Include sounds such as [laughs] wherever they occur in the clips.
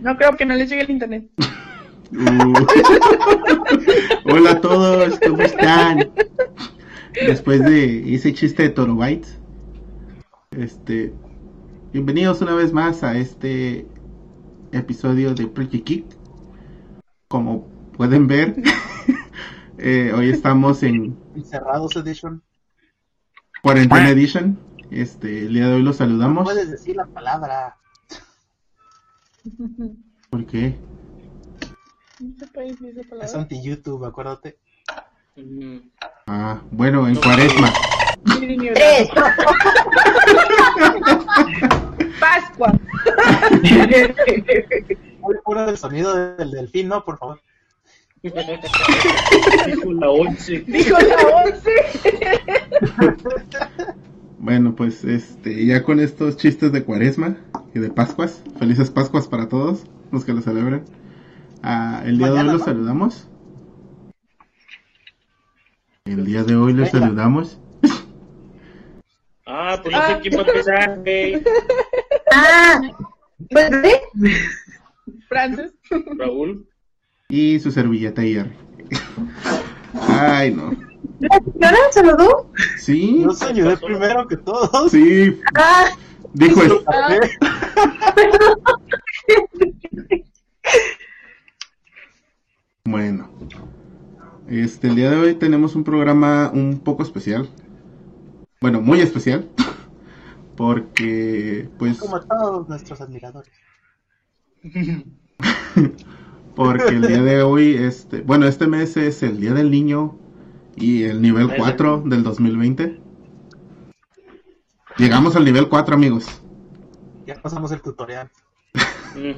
No creo que no les llegue el internet. Uh. [laughs] Hola a todos, ¿cómo están? Después de ese chiste de Toro Bites, este, bienvenidos una vez más a este episodio de Pretty Kick. Como pueden ver, [laughs] eh, hoy estamos en Encerrados Edition. Cuarentena Edition. Este, el día de hoy los No saludamos. puedes decir la palabra. ¿Por qué? Esa Es anti-YouTube, acuérdate. Ah, bueno, en cuaresma. Tres. Pascua. Pura del sonido del delfín, ¿no? Por favor. Dijo la 11. Dijo la once. Bueno, pues este, ya con estos chistes de cuaresma y de Pascuas, felices Pascuas para todos los que lo celebran. Ah, el día de hoy los ¿no? saludamos. El día de hoy los Venga. saludamos. Ah, pues no sé quién va a empezar, güey. Ah, pues ¿eh? Francis. Raúl. Y su servilleta IR. Ay, no. ¿La señora saludó? Sí, Yo saludé primero que todos. sí, Ah, dijo el, Bueno, este, el día de hoy tenemos un programa un poco especial. Bueno, muy especial. [laughs] Porque, pues, Como todos nuestros admiradores. [laughs] porque el día de hoy, este, bueno, este mes es el Día del Niño y el nivel Mes del 4 del 2020. Llegamos al nivel 4, amigos. Ya pasamos el tutorial.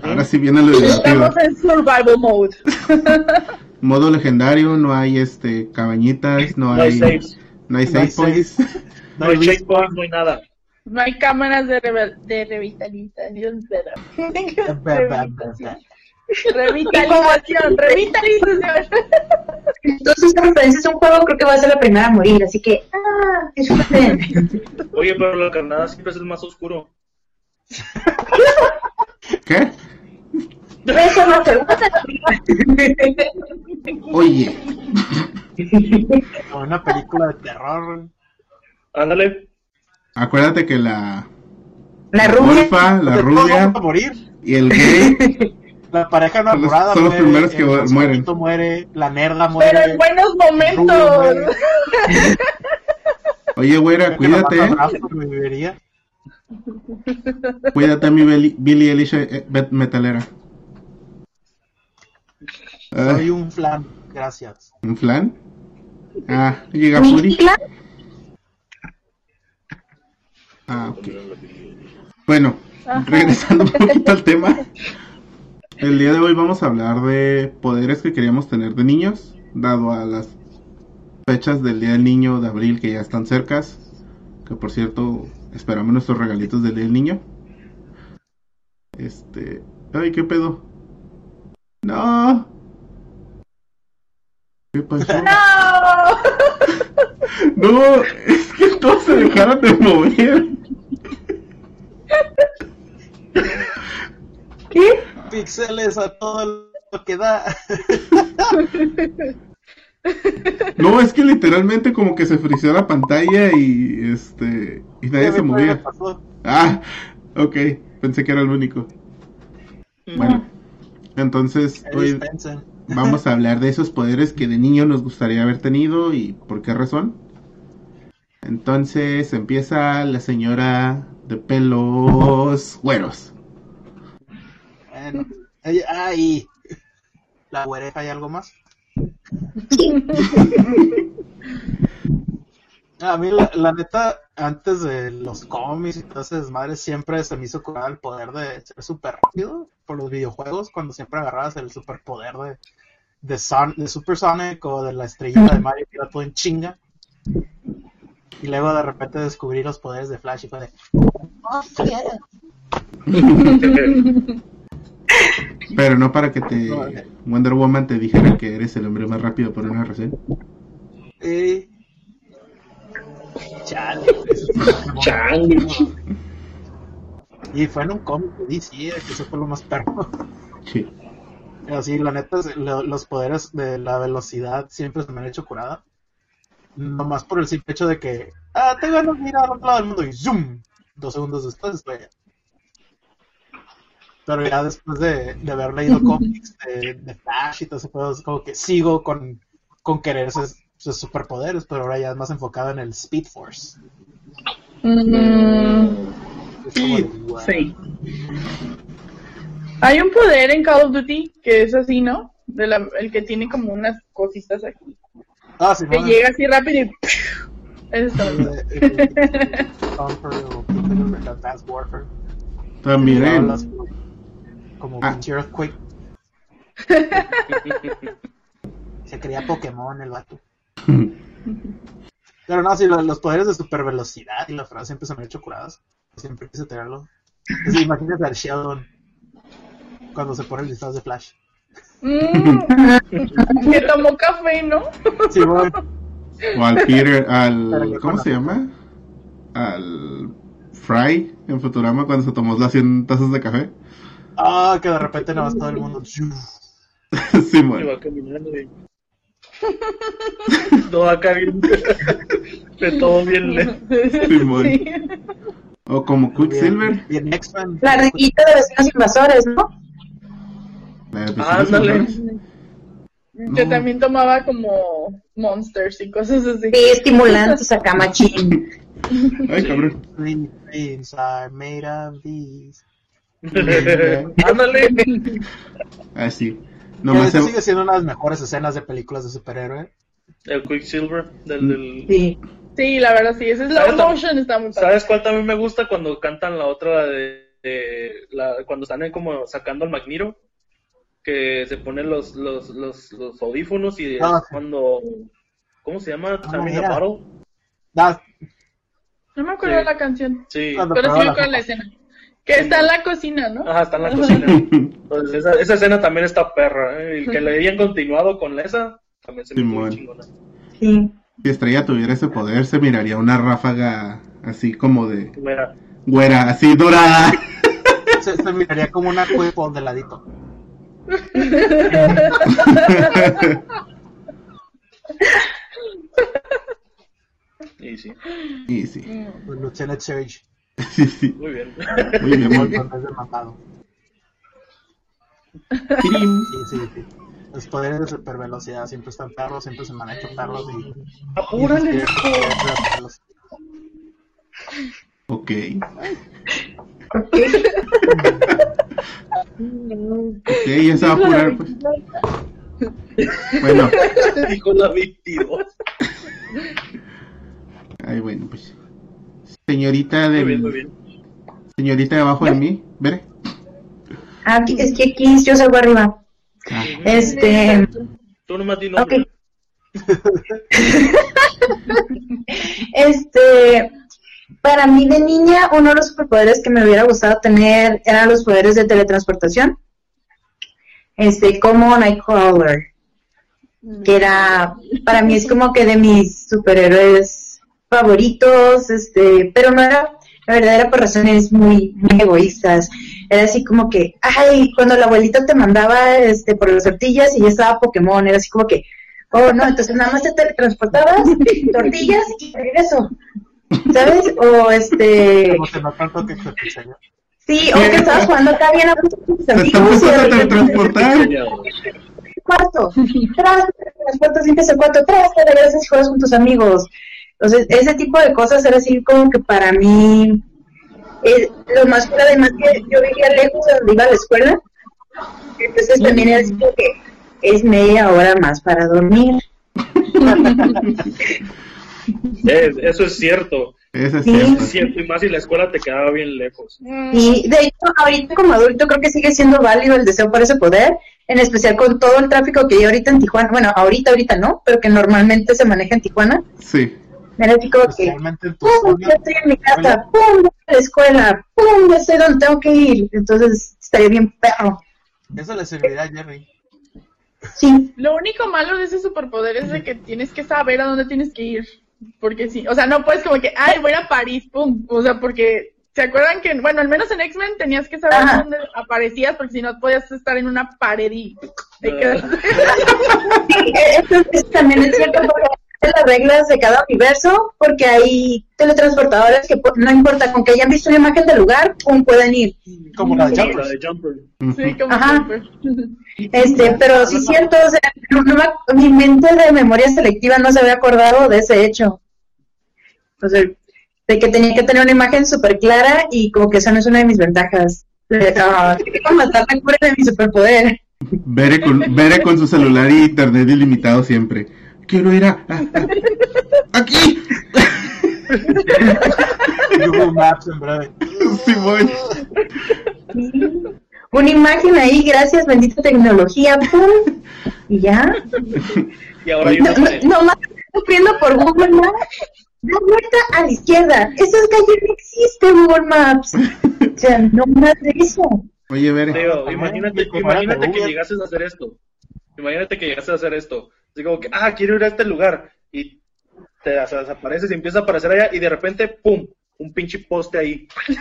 Ahora sí viene lo divertido. Estamos en survival mode. [laughs] Modo legendario, no hay este cabañitas, no, No hay saves. no hay No save hay points. [laughs] No hay checkpoint, no hay nada. No hay cámaras de, de revitalización. [laughs] Revitalización. Revitalización. Revitalización. entonces esta referencia es un juego, creo que va a ser la primera a morir, así que, ah, disfruten. [laughs] Oye, pero la carnada siempre es el más oscuro. [laughs] ¿Qué? Ser la segunda. Oye, Como una película de terror. Ándale. acuérdate que la La rubia. golfa, la rubia a morir. y el gay [laughs] La pareja Son los- enamorada son los muere, primeros que el mueren. muere, la nerda Pero en muere. buenos momentos. muere. [laughs] Oye, güera, cuídate, mata ¿eh? [laughs] Cuídate mi Billy, Billy Eilish eh, bet- metalera. Ah, Soy un flan, gracias. ¿Un flan? Ah, llega Puri. Ah, ok. Bueno, regresando un poquito al tema. [laughs] El día de hoy vamos a hablar de poderes que queríamos tener de niños, dado a las fechas del Día del Niño de abril que ya están cercas. Que por cierto, esperamos nuestros regalitos del Día del Niño. Este. Ay, ¿qué pedo? No. ¿Qué pasó? No. [laughs] No, es que todos se dejaron de mover. ¿Qué? Píxeles a todo lo que da. No, es que literalmente como que se frició la pantalla y este y nadie se ¿Qué me movía. Ah, ok, pensé que era el único. Bueno, entonces hoy vamos a [laughs] hablar de esos poderes que de niño nos gustaría haber tenido y por qué razón. Entonces empieza la señora de pelos güeros. Bueno, ay, la güereja, ¿hay algo más? [laughs] A mí, la, la neta, antes de los cómics y todas esas madres, siempre se me hizo curar el poder de ser súper rápido por los videojuegos, cuando siempre agarrabas el superpoder de, de, Son- de Super Sonic o de la estrellita de Mario, que era todo en chinga. Y luego de repente descubrí los poderes de Flash y fue de... "Oh, [laughs] yeah". Pero no para que te Wonder Woman te dijera que eres el hombre más rápido por una razón. Eh, Chale. [laughs] Changue. Y fue en un cómic de DC, que eso fue lo más perro. Sí. Así, la neta, lo- los poderes de la velocidad siempre se me han hecho curada. Nomás por el simple hecho de que, ah, te ganas ir al otro lado del mundo y ¡zoom! Dos segundos después estoy allá. Pero ya después de, de haber leído cómics de, de Flash y todo ese pedo, es como que sigo con, con querer esos, esos superpoderes, pero ahora ya es más enfocado en el Speed Force. Mm, wow. sí. Hay un poder en Call of Duty que es así, ¿no? De la, el que tiene como unas cositas aquí. Ah, sí, Que no, llega así rápido y... Eso está el- bonito. el- el- Conquer o el Advanced Warfare. También como Ah. pinche Earthquake. [laughs] Se creía Pokémon el vato. [laughs] Pero no, sí, lo- los poderes de super velocidad y la frase siempre se me han hecho curadas. Siempre quise tenerlo. Pues, imagínate al Sheldon cuando se pone el disfraz de Flash. Mm, que tomó café, ¿no? Sí, bueno, O al Peter, al. ¿Cómo se la- llama? Al. Fry en Futurama cuando se tomó las 100 tazas de café. Ah, que de repente nada más todo el mundo. [laughs] sí, bueno. va caminando y... [laughs] Todo acá bien... De todo bien lento. Simón. Sí. O como Quicksilver. Y en X-Men. La ardillita de vecinos invasores, ¿no? Ah, ándale. No. también tomaba como monsters y cosas así. Sí, estimulantes acá, machín. [laughs] Ay, cabrón. Are made of these. [laughs] Ándale. Así. Nomás se- sigue siendo una de las mejores escenas de películas de superhéroe. El Quicksilver del... del... Sí. Sí, la verdad sí, ese ¿Sabes tam- motion está muy padre. ¿Sabes cuál también me gusta cuando cantan la otra de, de la, cuando están ahí como sacando al Magneto? Que se ponen los, los, los, los audífonos y es Ah, sí. cuando ¿cómo se llama? Ah, No me acuerdo Sí. de la canción, Sí. Pero sí me la acuerdo de la escena. Que está en la cocina, ¿no? Ajá, está en la cocina. [laughs] Entonces esa, esa escena también está perra. ¿eh? Y que le hayan continuado con esa también se me muy Simón. chingona. Sí. Si Estrella tuviera ese poder, se miraría una ráfaga así como de Mira, güera, así dorada. se, se miraría como una cuerpo de ladito. [laughs] y sí, y sí, Sí, [laughs] sí. muy bien. Muy bien, muy bien. Sí, sí, sí. Los poderes de supervelocidad siempre están perros, siempre se manejan perros y... Apúrale. Ok. Ok. Ok, ya se va a apurar, pues. Bueno, [laughs] Dijo la 22. ay, bueno, pues. Señorita Muy bien, muy bien. Señorita debajo de mí, ¿veré? Ah, Aquí, es que aquí yo salgo arriba. Ah, Este. Tú nomás di Ok. nombre. [laughs] Este, para mí de niña, uno de los superpoderes que me hubiera gustado tener eran los poderes de teletransportación. Este, como Nightcrawler, que era, para mí es como que de mis superhéroes favoritos, este, pero no era, la verdad era por razones muy, muy egoístas. Era así como que, ay, cuando la abuelita te mandaba, este, por las tortillas y ya estaba Pokémon, era así como que, oh, no, entonces nada más te teletransportabas, [laughs] tortillas y regreso. ¿Sabes? O este, Como que sí, o que estabas jugando acá bien a tus amigos repente teletransportar. cuarto, tras, limpias el cuarto, tras, te regresas y juegas con tus amigos. Entonces, ese tipo de cosas era así como que para mí, eh, lo más fuera además que yo vivía lejos de donde iba a la escuela, entonces también era así como que es media hora más para dormir. Eh, eso es cierto. Eso es Sí. cierto. Es cierto, y más si la escuela te quedaba bien lejos. Y de hecho, ahorita como adulto creo que sigue siendo válido el deseo por ese poder, en especial con todo el tráfico que hay ahorita en Tijuana. Bueno, ahorita, ahorita no, pero que normalmente se maneja en Tijuana. Sí. Era así como que, ¡pum! Ya estoy en mi casa, ¡pum! Ya estoy en la escuela, ¡pum! Ya sé dónde tengo que ir. Entonces estaría bien perro. Eso le serviría a Jerry. Sí, Lo único malo de ese superpoder es de que tienes que saber a dónde tienes que ir. Porque sí, o sea, no puedes como que, ay, voy a París, pum. O sea, porque ¿Se acuerdan que, bueno, al menos en X-Men tenías que saber Ajá. dónde aparecías porque si no podías estar en una pared y te quedas- Sí, eso, eso también es cierto porque las reglas de cada universo, porque hay teletransportadores que no importa, con que hayan visto una imagen del lugar, pum, pueden ir. Como la de Jumper. Sí, como Ajá. siempre. Este, pero sí es cierto, o sea, no- no me- mi mente de memoria selectiva no se había acordado de ese hecho. O sea, de que tenía que tener una imagen súper clara y como que esa no es una de mis ventajas. Ah, ¿cómo matar la cura de mi superpoder? Bere con, Bere con su celular y internet ilimitado siempre. Quiero ir a... a- a- ¡Aquí! [laughs] Google Maps en breve. Simón. Una imagen ahí, gracias, bendita tecnología, pum, y ya. Y ahora hay No, una no, pared. nomás estoy sufriendo por Google Maps. Da vuelta a la izquierda. Esa calle no existe Google Maps. O sea, no más de eso. Oye, Ajá, imagínate, imagínate que llegases a hacer esto. Imagínate que llegases a hacer esto. Así como que, ah, quiero ir a este lugar. Y te o sea, desapareces y empieza a aparecer allá y de repente, ¡pum! Un pinche poste ahí. [laughs]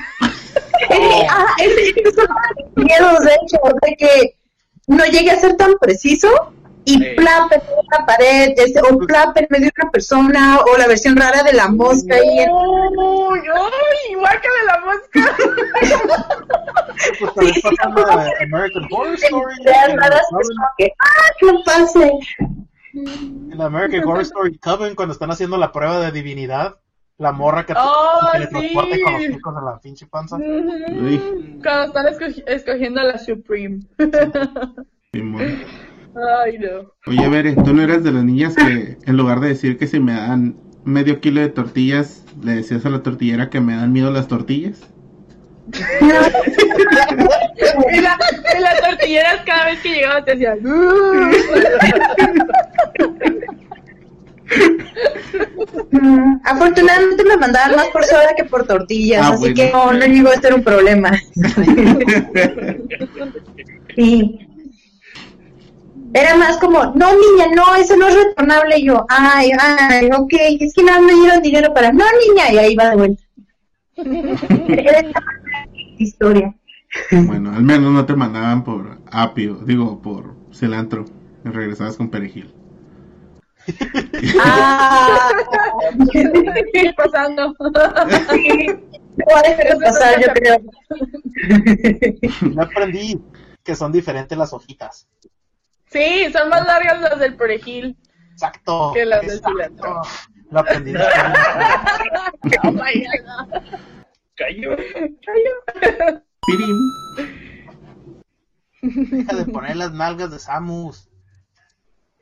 Ah, ese es uno de mis miedos, de hecho, de que no llegue a ser tan preciso y Sí. plap en una pared, este, o plap en medio de una persona, o la versión rara de la mosca ahí. en- ¡Uy, uy! ¡Guácale la mosca! Pues también pasa en la de American Horror Story. Raras, Coven. es como que, ¡ah, que no pase! En la American Horror [laughs] Story Coven, cuando están haciendo la prueba de divinidad, la morra que Oh, con los picos en la pinche panza. Cuando están escogi- escogiendo a la Supreme. Ay, no. Oye, Bere, ¿tú no eras de las niñas que en lugar de decir que si me dan medio kilo de tortillas, le decías a la tortillera que me dan miedo las tortillas? [laughs] Y la, y las tortilleras cada vez que llegaba te decían [laughs] afortunadamente me mandaban más por soda que por tortillas, Ah, así bueno. que no, no llegó a ser un problema. [laughs] Sí. Era más como, no niña, no, eso no es retornable. Y yo, ay, ay, ok, es que nada me dieron dinero para, no niña, y ahí va de vuelta. [laughs] Era historia. bueno, al menos no te mandaban por apio, digo, por cilantro. Regresabas con perejil. Ah, ¿Qué pasando? sí. No pasar, yo creo. [laughs] Ya aprendí que son diferentes las hojitas. Sí, son más largas las del perejil. Exacto. Que las del exacto. cilantro. Lo aprendí. [laughs] Oh my God. Cayó. Pirim. [laughs] Deja de poner las nalgas de Samus.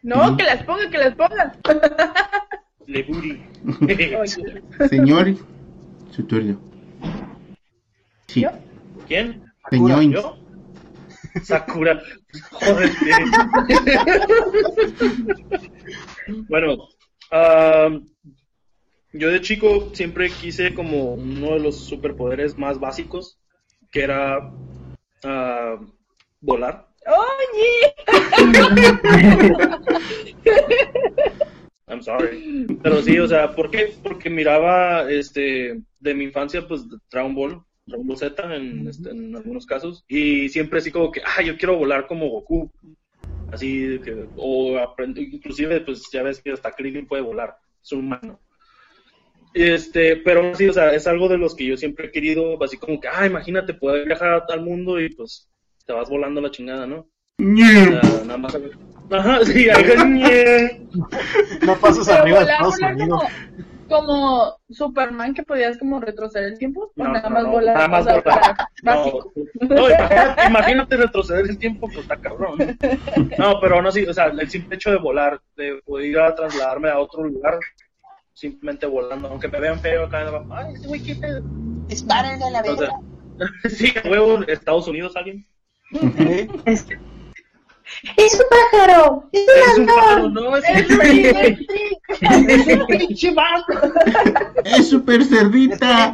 No, que las ponga, que las ponga. [laughs] Le booty. Oye, Señor, su turno. Sí, ¿Yo? ¿Quién? señor. ¿Yo? Sakura. Joder. [laughs] bueno, yo de chico siempre quise como uno de los superpoderes más básicos, que era ah, volar. Oye. [laughs] I'm sorry. Pero sí, o sea, ¿por qué? Porque miraba este de mi infancia, pues Dragon Ball, Dragon Ball Z en, este, en algunos casos, y siempre así como que, ah, yo quiero volar como Goku. Así que, o aprendo, inclusive, pues ya ves que hasta Krillin puede volar, es un humano. Este, pero sí, o sea, es algo de los que yo siempre he querido, así como que, ah, imagínate poder viajar al mundo y pues te vas volando la chingada, ¿no? O sea, nada más. Ajá, [laughs] sí, ñe. No pases Pero arriba de volar, Estados volar Unidos. como, como Superman que podías como retroceder el tiempo. No, nada no, más no, volar. nada más volar. para- No, básico. no, imagínate, imagínate retroceder el tiempo, pues está cabrón. No, pero no, sí, o sea, el simple hecho de volar, de poder ir a trasladarme a otro lugar, simplemente volando, aunque me vean feo acá, ay, ese güey, qué pedo. Dispárenle a la O sea, [laughs] sí, huevo, Estados Unidos, alguien. ¿Eh? Es un pájaro, es Es un un pájaro, no, es Es un es un [laughs] pinche vato, Es super cerdita.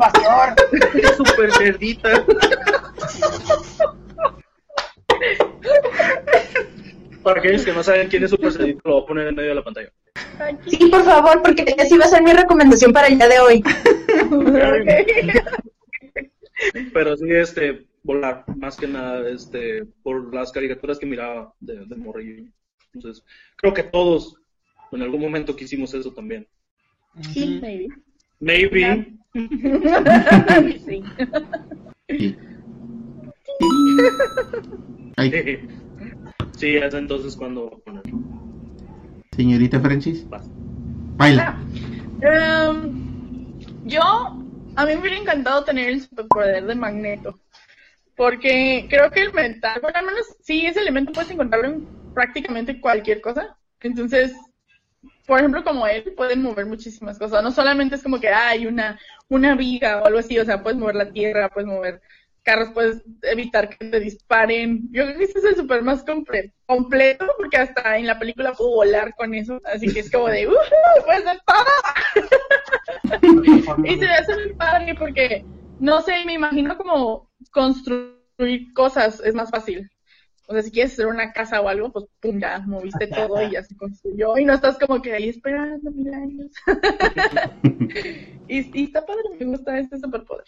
es súper cerdita. Para aquellos que no saben quién es Super Cerdita, lo voy a poner en medio de la pantalla. Sí, por favor, porque así va a ser mi recomendación para el día de hoy. [laughs] Pero sí, este, volar, más que nada, este, por las caricaturas que miraba de, de morrillo. Entonces, creo que todos en algún momento quisimos eso también. Sí, maybe. Maybe. [laughs] sí. Sí. [laughs] Sí, es entonces cuando poner. señorita Francis, baila. Em, yo, a mí me hubiera encantado tener el superpoder de Magneto. Porque creo que el mental, bueno, al menos sí, ese elemento puedes encontrarlo en prácticamente cualquier cosa. Entonces, por ejemplo, como él, puede mover muchísimas cosas. No solamente es como que hay una, una viga o algo así, o sea, puedes mover la tierra, puedes mover carros, puedes evitar que te disparen. Yo creo que ese es el super más comple- completo, porque hasta en la película puedo volar con eso. Así que es como de, ¡uh! ¡Puedes hacer todo! [laughs] Y se me hace muy padre porque, no sé, me imagino como construir cosas es más fácil. O sea, si quieres hacer una casa o algo, pues pum, ya moviste todo y ya se construyó. Y no estás como que ahí esperando mil años. [laughs] y, y está padre, me gusta este superpoder.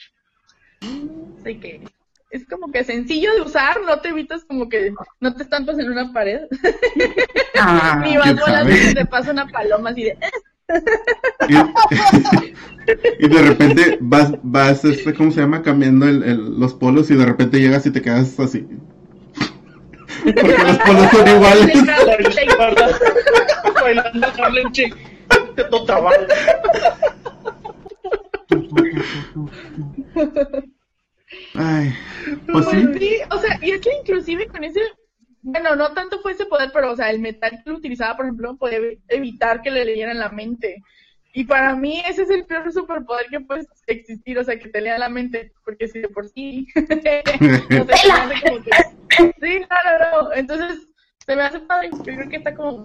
Así que es como que sencillo de usar, no te evitas como que no te estampas en una pared. [laughs] Ah, Ni vas ¿quién volando y te pasa una paloma así de... Y, [laughs] y de repente vas, vas este, ¿cómo se llama? Cambiando el, el- los polos y de repente llegas y te quedas así. Porque los polos son [laughs] iguales. ¿verdad? Bailando Harlem Shake. Te toca Ay, pues sí. Pues sí, o sea, y es que inclusive con ese, bueno, no tanto fue ese poder, pero o sea, el metal que lo utilizaba, por ejemplo, podía evi- evitar que le leyeran la mente. Y para mí ese es el peor superpoder que puede existir, o sea, que te lea la mente, porque si de por sí, [laughs] no sé, se hace como que... Sí, no, no, no, entonces se me hace padre, yo creo que está como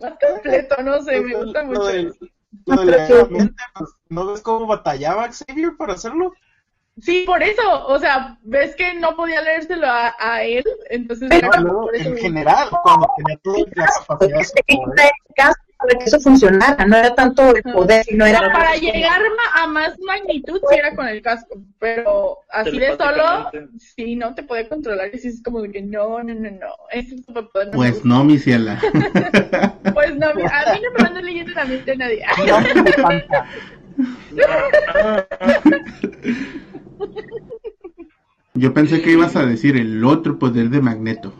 más completo, no sé, me gusta Lo mucho. del- lo de leer la mente, pues, ¿No ves cómo batallaba Xavier para hacerlo? Sí, por eso, o sea, ves que no podía leérselo a, a él, entonces... Pero era No, como no, por eso en me- general, cuando tenía todas las capacidades para que eso funcionara, no era tanto el poder, sino era para llegar ma- a más magnitud sí era con el casco, pero así de solo, sí, no te puede controlar y sí es como de que no, no, no, no, ese superpoder no Pues gusta. [laughs] no, mi ciela. Pues no, a mí no me van a leyendo la mente de nadie. No. [laughs] Yo pensé que ibas a decir el otro poder de Magneto.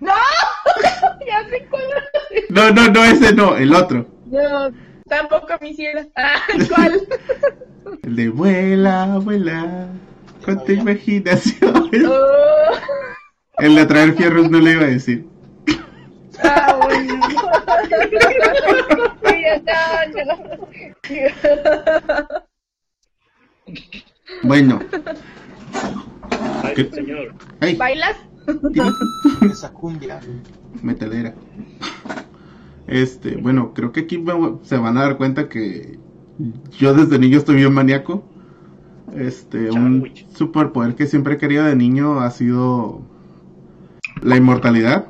¡No! [laughs] ya sé cuál es. No, no, no, ese no, el otro. No, tampoco mi cielo. [laughs] Ah, ¿cuál? [laughs] El de vuela, vuela. Con tu imaginación. Oh, El de traer fierros no le iba a decir. ah, bueno. Sí, no, no. Bueno. Ay, ¿Qué? señor. Ay, ¿Bailas? Esa cumbia. metalera. Este, bueno, creo que aquí me- se van a dar cuenta que yo desde niño estoy bien maníaco. Este, un superpoder que siempre he querido de niño ha sido la inmortalidad.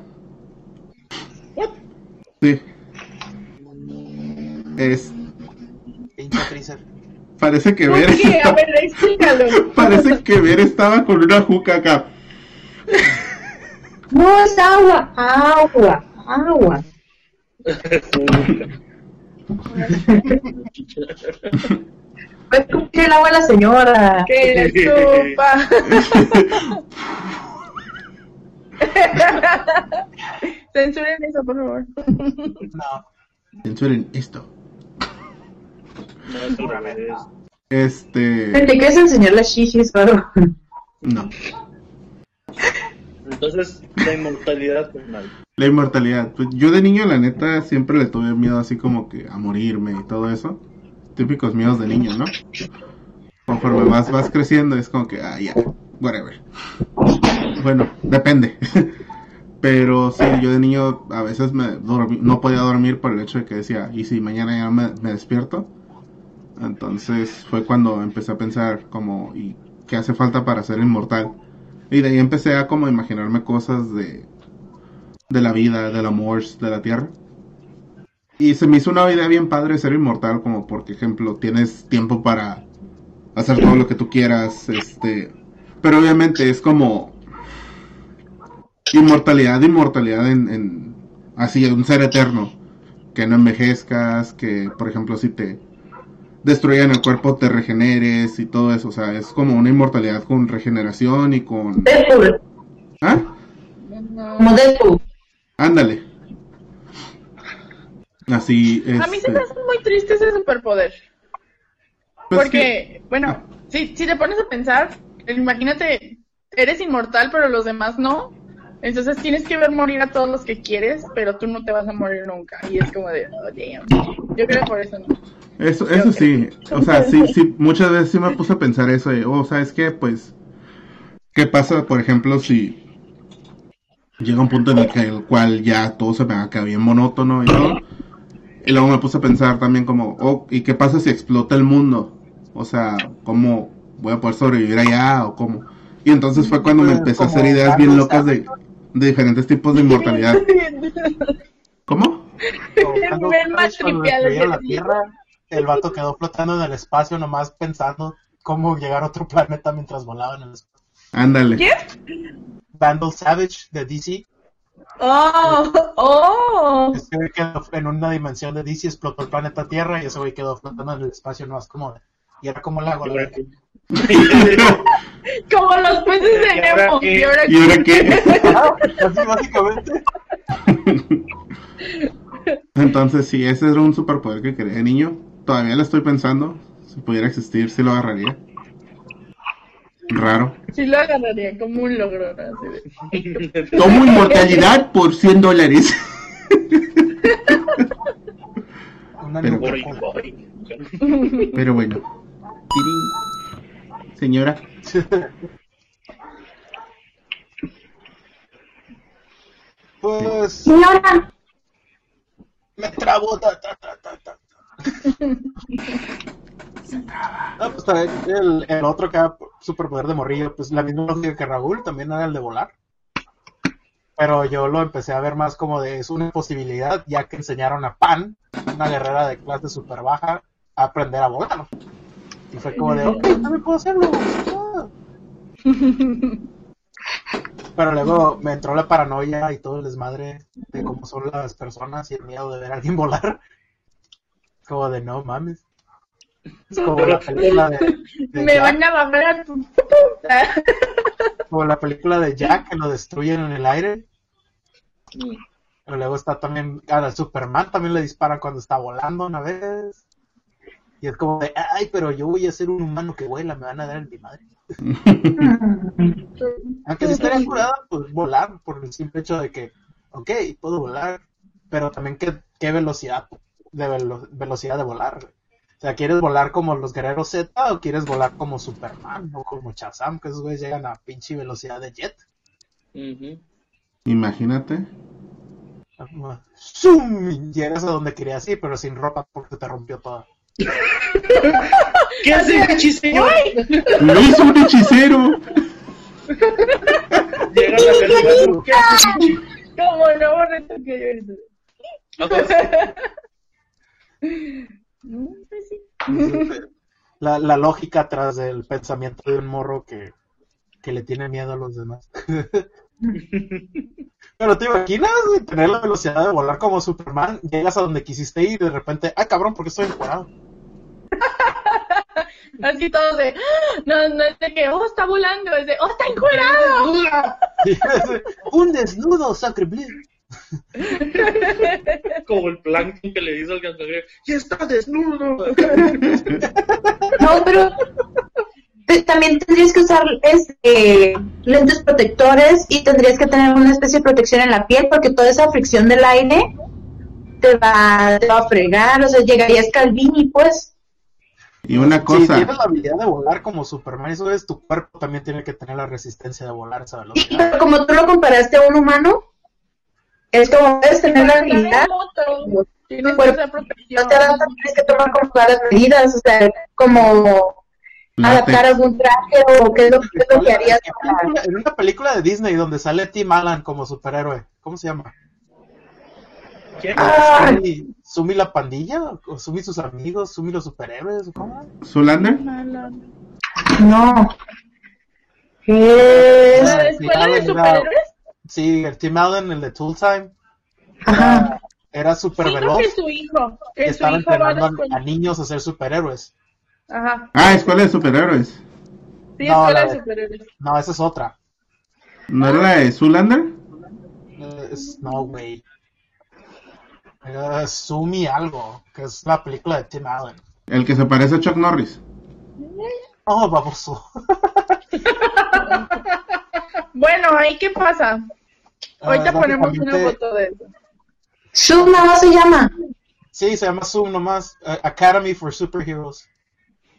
Sí. Es, Pinche Freezer. Parece que ¿Por ver, qué? A ver, explícalo. [laughs] parece que ver estaba con una juca acá. No, es agua, agua, agua. [laughs] Pues que el agua a la señora. Que [laughs] chupa. Censuren eso, por favor. No. Censuren esto. Este, ¿Te quieres enseñar las shishis o no. Entonces, la inmortalidad nadie. La inmortalidad. Pues yo de niño, la neta, siempre le tuve miedo así como que a morirme y todo eso. Típicos miedos de niño, ¿no? Conforme vas, vas creciendo es como que, ah, ya, whatever. Bueno, depende. [laughs] Pero sí, yo de niño a veces me dormí- no podía dormir por el hecho de que decía, ¿y si mañana ya me, me despierto? Entonces fue cuando empecé a pensar como, ¿y qué hace falta para ser inmortal? Y de ahí empecé a como imaginarme cosas de, de la vida, del amor, de la tierra. Y se me hizo una idea bien padre ser inmortal, como por ejemplo, tienes tiempo para hacer todo lo que tú quieras, este, pero obviamente es como inmortalidad, inmortalidad en, en así, un ser eterno, que no envejezcas, que por ejemplo si te destruyan el cuerpo te regeneres y todo eso, o sea, es como una inmortalidad con regeneración y con... Deadpool, ¿Ah? como Deadpool. Ándale. Así, A mí se este, me hace muy triste ese superpoder. pues Porque, que- bueno, ah. si, si te pones a pensar, imagínate, eres inmortal, pero los demás no. Entonces tienes que ver morir a todos los que quieres, pero tú no te vas a morir nunca. Y es como de, oh, damn. Yo creo por eso no. Eso, eso sí, o sea, sí, sí, muchas veces sí me puse a pensar eso de, oh, ¿sabes qué? Pues, ¿qué pasa, por ejemplo, si llega un punto en el que el cual ya todo se me va a quedar bien monótono y todo? Y luego me puse a pensar también como, oh, ¿y qué pasa si explota el mundo? O sea, ¿cómo voy a poder sobrevivir allá o cómo? Y entonces fue cuando me empecé a hacer ideas bien locas de, de diferentes tipos de inmortalidad. [laughs] ¿Cómo? La. Tierra, el vato quedó flotando en el espacio nomás pensando cómo llegar a otro planeta mientras volaba en el espacio. Ándale. ¿Quién? Vandal Savage de DC, Oh, oh. ese güey quedó en una dimensión de DC, explotó el planeta Tierra y ese güey quedó flotando en el espacio nomás como de, y era como el agua. la. [laughs] Como los peces de ¿Y ahora Nemo. qué? ¿Y ahora ¿Y ahora qué? [laughs] Ah, Así básicamente. [laughs] Entonces, si ese era un superpoder que quería de niño, todavía lo estoy pensando. Si pudiera existir, sí lo agarraría. Raro. Sí lo agarraría como un logro, ¿no? Así Tomo inmortalidad por 100 dólares. Una Pero-. Pero bueno. Tirín. Señora. [laughs] Pues Señora, me trabo. Ta, ta, ta, ta, ta. [laughs] No, pues también el, el otro que era superpoder de morrillo, pues la misma lógica que Raúl, también era el de volar. Pero yo lo empecé a ver más como de es una posibilidad, ya que enseñaron a Pan, una guerrera de clase super baja, a aprender a volar. Y fue como de, ok, también puedo hacerlo. ah". Pero luego me entró la paranoia y todo el desmadre de cómo son las personas y el miedo de ver a alguien volar. Como de no mames. Es como la película de, de Me Jack, van a bajar a tu... como la película de Jack que lo destruyen en el aire. Pero luego está también, al Superman también le disparan cuando está volando una vez. Y es como de, ay, pero yo voy a ser un humano que vuela, me van a dar en mi madre. [laughs] Aunque si estaría curada, pues volar, por el simple hecho de que, ok, puedo volar, pero también qué, qué velocidad, de velo- velocidad de volar. O sea, ¿quieres volar como los guerreros Z o quieres volar como Superman o como Shazam, que esos güeyes llegan a pinche velocidad de jet? Imagínate. ¡Zoom! Y Llegas a donde querías ir, pero sin ropa porque te rompió toda. ¿Qué hace el hechicero? ¡Lo hizo un hechicero! Llega la película. ¿Qué hace hechicero? Como no borré que yo sí. La, la lógica atrás del pensamiento de un morro que, que le tiene miedo a los demás. Pero te imaginas, tener la velocidad de volar como Superman, llegas a donde quisiste ir y de repente, ay cabrón, porque estoy encuadrado? [laughs] Así todos de, no, no es de que, oh, está volando, es de, oh, está encuerado. [laughs] un desnudo, sacre bleu. [laughs] Como el plancton que le hizo al cangrejo. ¡Y está desnudo! no, pero te- también tendrías que usar este, lentes protectores y tendrías que tener una especie de protección en la piel porque toda esa fricción del aire te va, te va a fregar, o sea, llegarías Calvini, pues. Y una Si cosa, tienes la habilidad de volar como Superman, eso es, tu cuerpo también tiene que tener la resistencia de volar esa Y velocidad. pero como tú lo comparaste a un humano, es como puedes tener la habilidad, tienes Cuerpo. no te adaptas, tienes que tomar como todas las medidas, o sea, como adaptar látex. algún traje o qué es lo, qué es lo que harías En para... película- en una película de Disney donde sale Tim Allen como superhéroe, ¿cómo se llama? ¿Quién? Ah, ¿Sumi, Sumi la pandilla? ¿O Sumi sus amigos? ¿Sumi los superhéroes? ¿Cómo? ¿Zulander? No. Es... ¿La de escuela de superhéroes? Sí, el Tim Allen, el de Tool Time, Ajá. era súper Sí, veloz. que su hijo. que Que su estaba hijo entrenando a, niños a ser superhéroes. Ajá. Ah, escuela de superhéroes. Sí, No, escuela la de de- superhéroes. No, esa es otra. ¿No era la de Zoolander? No, güey. Era Sumi algo, que es la película de Tim Allen. El que se parece a Chuck Norris. Oh, baboso. [laughs] Bueno, ahí qué pasa. Ahorita Ah, ponemos una foto de eso. Zoom nada más se llama. Sí, se llama Zoom nomás. eh, Academy for Superheroes.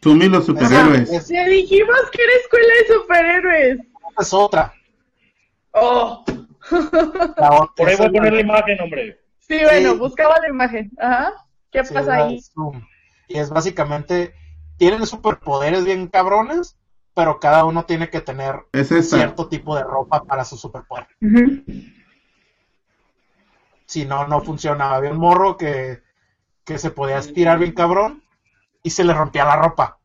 Sumi los superhéroes. Es, Te dijimos que era escuela de superhéroes. es otra. Oh. [laughs] La otra Por ahí voy a poner la imagen, hombre. Sí, bueno, Sí. buscaba la imagen. Ajá. ¿Qué sí, pasa ahí? Zoom. Y es básicamente, tienen superpoderes bien cabrones, pero cada uno tiene que tener Es cierto tipo de ropa para su superpoder. Si no, no funcionaba. Había un morro que, que se podía estirar bien cabrón y se le rompía la ropa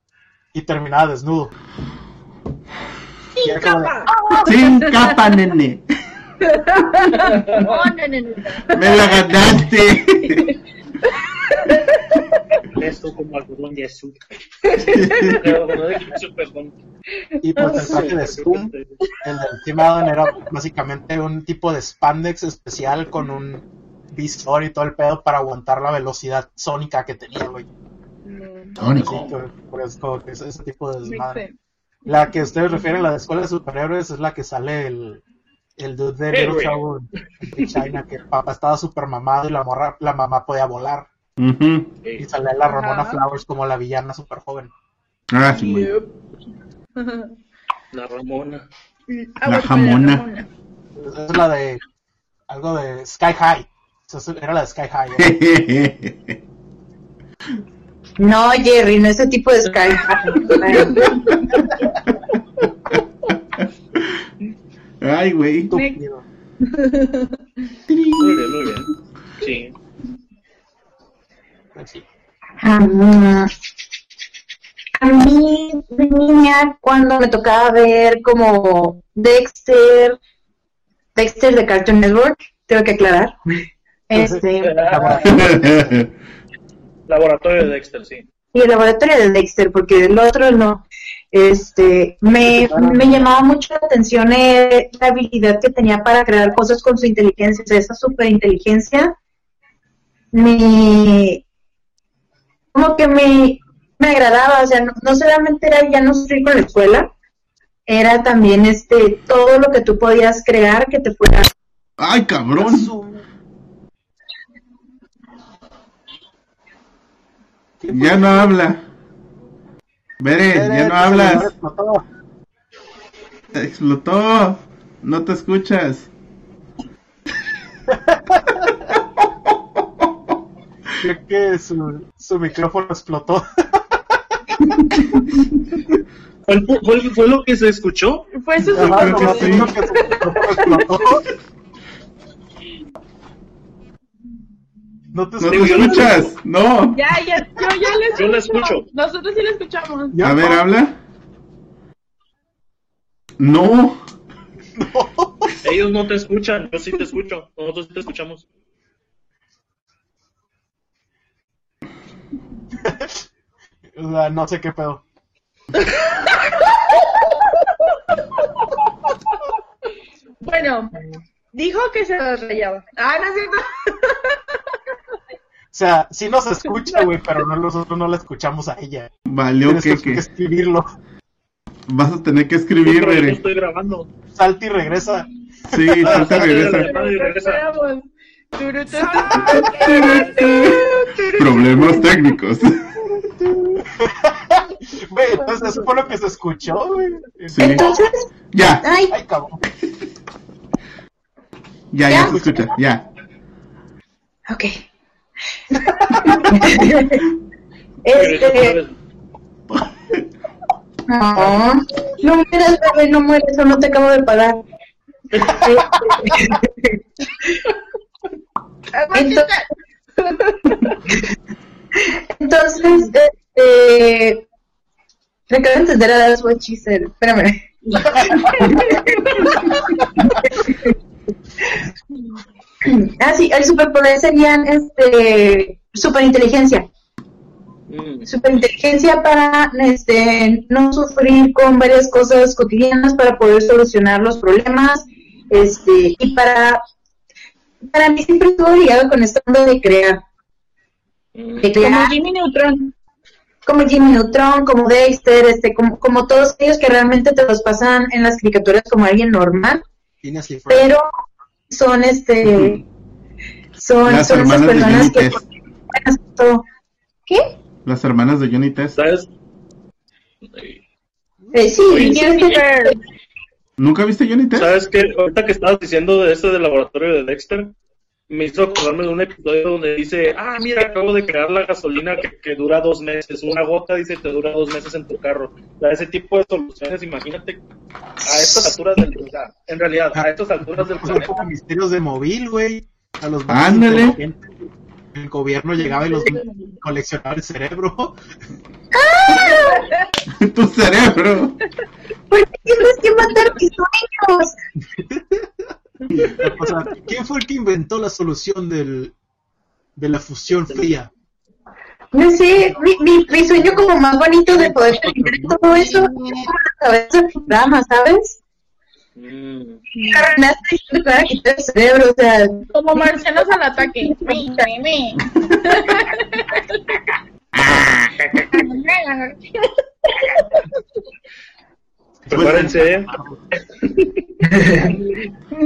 y terminaba desnudo. ¡Sin de, capa! Sin capa, nene. [laughs] Oh, no, no, no. Me la ganaste. Esto como algodón de azúcar. Y pues el traje de Zoom, el del Tim Allen era básicamente un tipo de spandex especial con un visor y todo el pedo para aguantar la velocidad sónica que tenía, güey. Mm, que- por eso como que es ese tipo de desmadre. La que ustedes refieren, la de Escuela de Superhéroes, es la que sale el, el dude de Little. Trouble in China, que el papá estaba super mamado y la morra, la mamá podía volar. Ujú. Y salía la Ramona Ajá. Flowers como la villana super joven. Ah, sí, güey. [laughs] La Ramona. Ah, La jamona. Es la de algo de Sky High. Era la de Sky High. ¿eh? [laughs] No, Jerry, no ese tipo de Sky. [laughs] Ay, güey. Estúpido. Muy bien, muy bien. Sí. Pues sí. Ah, a mí, de niña, cuando me tocaba ver como Dexter, Dexter de Cartoon Network, tengo que aclarar. [laughs] Este, [laughs] Laboratorio de Dexter, sí. y el laboratorio de Dexter, porque el otro no. Este, me, me llamaba mucho la atención eh, la habilidad que tenía para crear cosas con su inteligencia, o sea, esa superinteligencia. Me, como que me, me agradaba, o sea, no, no solamente era ya no sufrir con la escuela, era también este, todo lo que tú podías crear que te fuera Ay, cabrón. Ya no habla. Bere, ya no hablas. explotó. Explotó. No te escuchas. Creo que su, su micrófono explotó. ¿Fue, fue- fue lo que se escuchó? Fue su micrófono explotó. No te No te escucho. escuchas. No. Ya, ya, yo ya le escucho. Yo la escucho. Nosotros sí la escuchamos. A ver, no. habla. [laughs] No. Ellos no te escuchan, yo sí te escucho. Nosotros sí te escuchamos. [laughs] O sea, no sé qué pedo. [laughs] Bueno, dijo que se las rayaba. Ah, no es cierto. O sea, sí nos [laughs] escucha, güey, pero no, nosotros no la escuchamos a ella. Valió Tienes que, que, que escribirlo. vas a tener que Sí, escribir, Bere. estoy grabando. Salta [laughs] y regresa. Sí, sí. Hermano, y regresa. Problemas técnicos. [laughs] Güey, entonces eso fue lo que se escuchó, güey. Sí. Entonces, Ya, ay, Ay, cabrón. ya, ya se escucha. Ya. ok. Este, no, no mueras, bebé, no mueres, solo te acabo de pagar. Aguántate. Entonces, este, Me acabo de entender a She Said. Espérame. [laughs] [clears throat] ah, sí, el superpoder serían este, superinteligencia. Mm. Superinteligencia para este, no sufrir con varias cosas cotidianas, para poder solucionar los problemas este, y para, para mí siempre estuvo ligado con esto de crear. Mm. De Como crear Jimmy Neutron. como Jimmy Neutron, como Dexter, este, como, como todos ellos que realmente te los pasan en las caricaturas como alguien normal, pero son este son, Las son esas hermanas de personas que ¿Qué? Las hermanas de Johnny Test. ¿Sabes? Eh, sí, Oye. ¿Nunca viste Johnny Test? ¿Sabes qué? Ahorita que estabas diciendo de este del laboratorio de Dexter, me hizo acordarme de un episodio donde dice, ah, mira, acabo de crear la gasolina que, que dura dos meses. Una gota, dice, te dura dos meses en tu carro. O sea, ese tipo de soluciones, imagínate, a estas alturas del... O sea, en realidad, a estas alturas del Son planeta. misterios de móvil, güey. A los Ándale. El gobierno llegaba y los coleccionaba el cerebro. [laughs] tu cerebro. ¿Por qué tienes que matar mis sueños? [laughs] O sea, ¿quién fue el que inventó la solución del, de la fusión fría? No sé, mi, mi, mi sueño como más bonito de poder terminar todo eso es como la cabeza de programa, ¿sabes? Mm. Arruinaste quitar el cerebro, o sea, Como marcianos al ataque. Me. Prepárense. [laughs]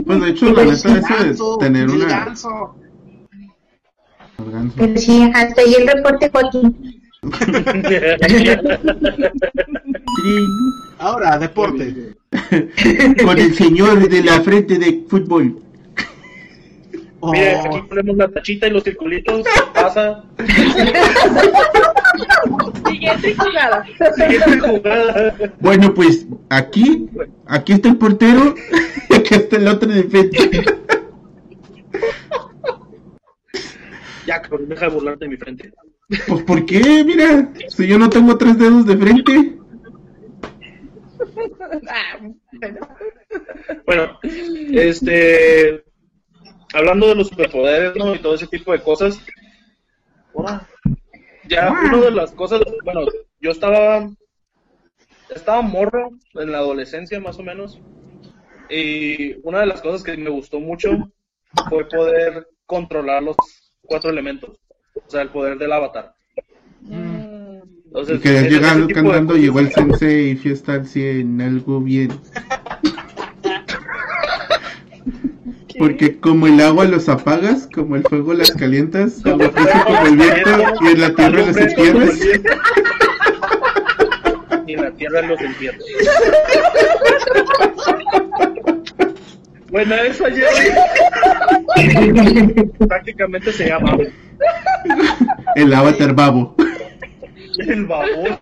Pues de hecho, la neta, eso de tener una. ganso. Pero sí, hasta ahí el reporte, Joaquín. [laughs] Ahora, deporte. [laughs] Con el señor de la frente de fútbol. Oh, Mire, aquí ponemos la tachita y los circulitos, pasa, Siguiente jugada. siguiente jugada. Bueno, pues aquí, aquí está el portero, y [laughs] aquí está el otro de frente. Ya, cabrón, deja de burlarte de mi frente. Pues ¿por qué? Mira, si yo no tengo tres dedos de frente. Bueno. Bueno, este. Hablando de los superpoderes, ¿no? Y todo ese tipo de cosas. Hola. Ya, una de las cosas. Bueno, yo estaba. Estaba morro en la adolescencia, más o menos. Y una de las cosas que me gustó mucho fue poder controlar los cuatro elementos. O sea, el poder del avatar. Mm. Entonces, Y que ese- llegando ese tipo de cantando, llegó el sensei y fiesta al 100, algo bien. Porque como el agua los apagas, como el fuego las calientas, como el viento y en la tierra los entierras. Y en la tierra los entierras. Bueno, eso ayer prácticamente se llama El avatar babo. el baboso.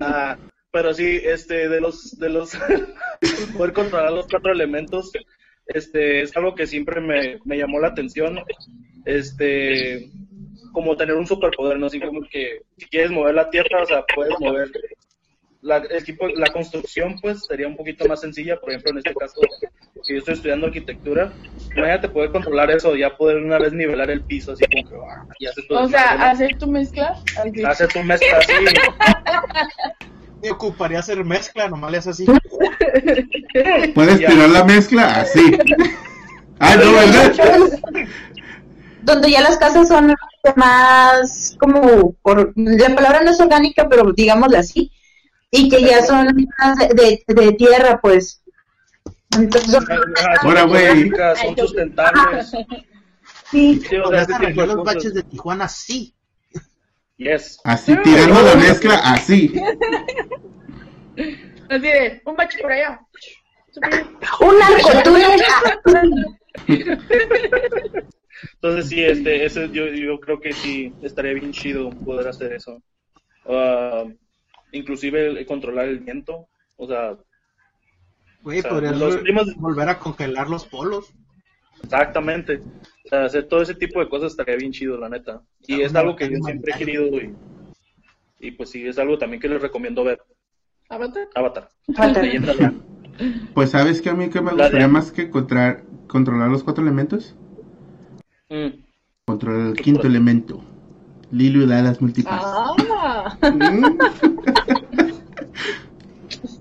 Ah, pero sí, este, de los, de los, [laughs] poder controlar los cuatro elementos, este, es algo que siempre me, me llamó la atención, este, como tener un superpoder, ¿no? Así como que si quieres mover la tierra, o sea, puedes mover la, el tipo, la construcción, pues, sería un poquito más sencilla, por ejemplo, en este caso, si yo estoy estudiando arquitectura, imagínate poder controlar eso, ya poder una vez nivelar el piso, así como que, ah, y hacer todo O sea, hacer tu mezcla. hacer tu mezcla así. [laughs] me ocuparía hacer mezcla, nomás le haces así. [laughs] Puedes tirar la mezcla así. [laughs] Ah, no, ¿verdad? Donde ya las casas son más como, por, la palabra no es orgánica, pero digámoslo así, y que ya son más de, de, de tierra, pues. Entonces, son- Ahora, güey. Son sustentables. [laughs] sí. Sí, o sea, de los cosas. baches de Tijuana así. Yes. Así, tirando la mezcla así. Así de, un bache por allá. Un narcotúnel. Entonces sí, este, ese, yo, yo creo que sí estaría bien chido poder hacer eso. Ah, inclusive el- controlar el viento. O sea, Güey, O sea, podrías los climas- volver a congelar los polos. Exactamente. O sea, hacer todo ese tipo de cosas estaría bien chido, la neta. Y es algo que yo siempre he querido y, y pues sí, es algo también que les recomiendo ver. Avatar. Avatar. Avatar. Pues sabes que a mí que me gustaría de- más que controlar, controlar los cuatro elementos. Mm. Controlar el quinto elemento. Lilo y las múltiples. Ah, Mm,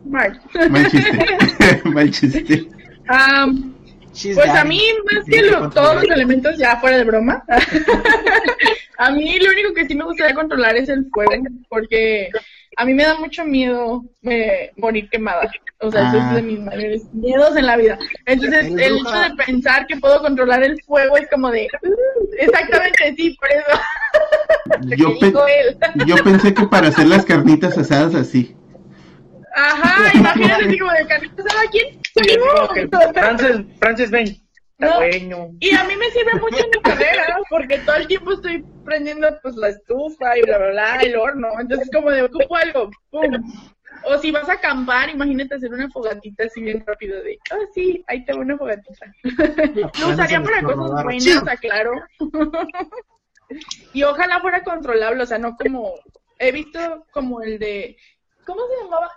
mal chiste. mal chiste. [laughs] She's Pues a mí, más que lo- todos los elementos, ya fuera de broma, [laughs] a mí lo único que sí me gustaría controlar es el fuego, porque a mí me da mucho miedo eh, morir quemada. O sea, eso Ah. es de mis mayores miedos en la vida. Entonces, el hecho de pensar que puedo controlar el fuego es como de, "Uh", exactamente, sí, por eso. [laughs] Yo, que pe- dijo él. yo pensé que para hacer las carnitas asadas así. Ajá, imagínate así como de carnitas, ¿sabes quién? [laughs] Frances, Frances, ven. No. bueno. Y a mí me sirve mucho en mi carrera, porque todo el tiempo estoy prendiendo pues la estufa y bla, bla, bla, el horno. Entonces como de ocupo algo, pum. O si vas a acampar, imagínate hacer una fogatita así bien rápido de, ah, sí, ahí tengo una fogatita. [laughs] Lo usaría para cosas buenas, aclaro. y ojalá fuera controlable, o sea, no como, he visto como el de, ¿cómo se llamaba?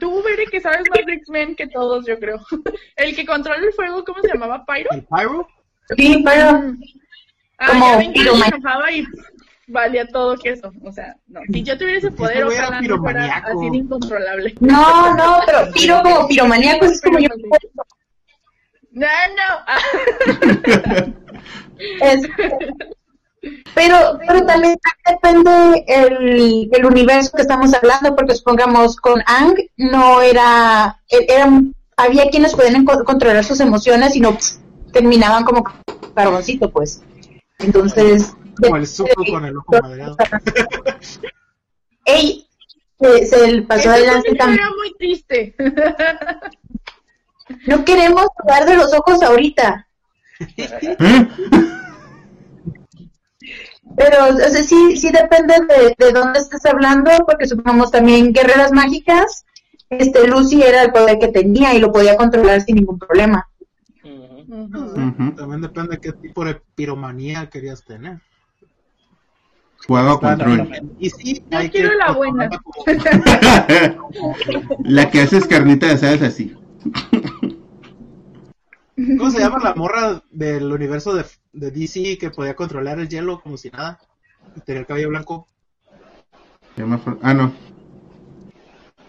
Tú, Bere, que sabes más de X-Men que todos, yo creo. [laughs] el que controla el fuego, ¿cómo se llamaba? ¿Pyro? ¿El Pyro? Sí, pero Ah, Como ya enojaba y valía todo que eso. O sea, no. Si yo tuviera ese poder, Este ojalá no fuera así de incontrolable. no, no, pero piro como piromaníaco es como yo. [laughs] No, no. Ah, [laughs] Es- pero, pero también depende el, el universo que estamos hablando, porque supongamos con Ang no era, e- era había quienes podían controlar sus emociones y no terminaban como carboncito, pues. Entonces, Como el suco con el ojo madreado. [laughs] ey, se, se le pasó adelante también. historia muy triste. No queremos jugar de los ojos ahorita. [laughs] ¿Eh? Pero, o sea, sí, sí depende de, de dónde estés hablando, porque supongamos también guerreras mágicas, este Lucy era el poder que tenía y lo podía controlar sin ningún problema. También depende de qué tipo de piromanía querías tener. Juego a control. Y sí, Yo hay quiero que la buena. La que haces carnitas asadas así. ¿Cómo se llama la morra del universo de, de DC que podía controlar el hielo como si nada? Y tenía el cabello blanco. Ah, no.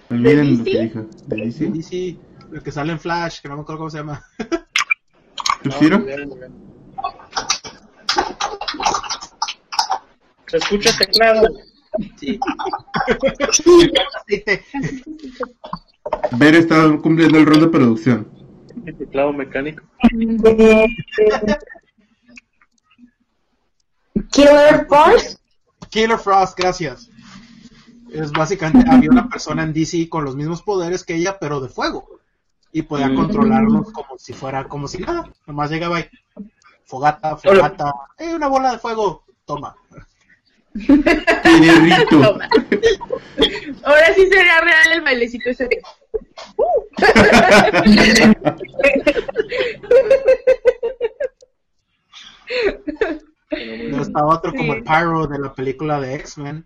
Olviden lo que dijo. ¿De De DC? DC, el que sale en Flash, que no me acuerdo cómo se llama. [laughs] Muy bien. Se escucha el teclado. Sí. [laughs] Ver está cumpliendo el rol de producción. El teclado mecánico. Killer Force, Killer Frost, gracias. Es básicamente, [laughs] había una persona en DC con los mismos poderes que ella, pero de fuego. Y podía Mm. controlarlos como si fuera, como si nada. Nomás llegaba y fogata, fogata, eh, una bola de fuego, [laughs] toma. Ahora sí sería real el bailecito ese de... [laughs] Luego otro como el Pyro de la película de X-Men,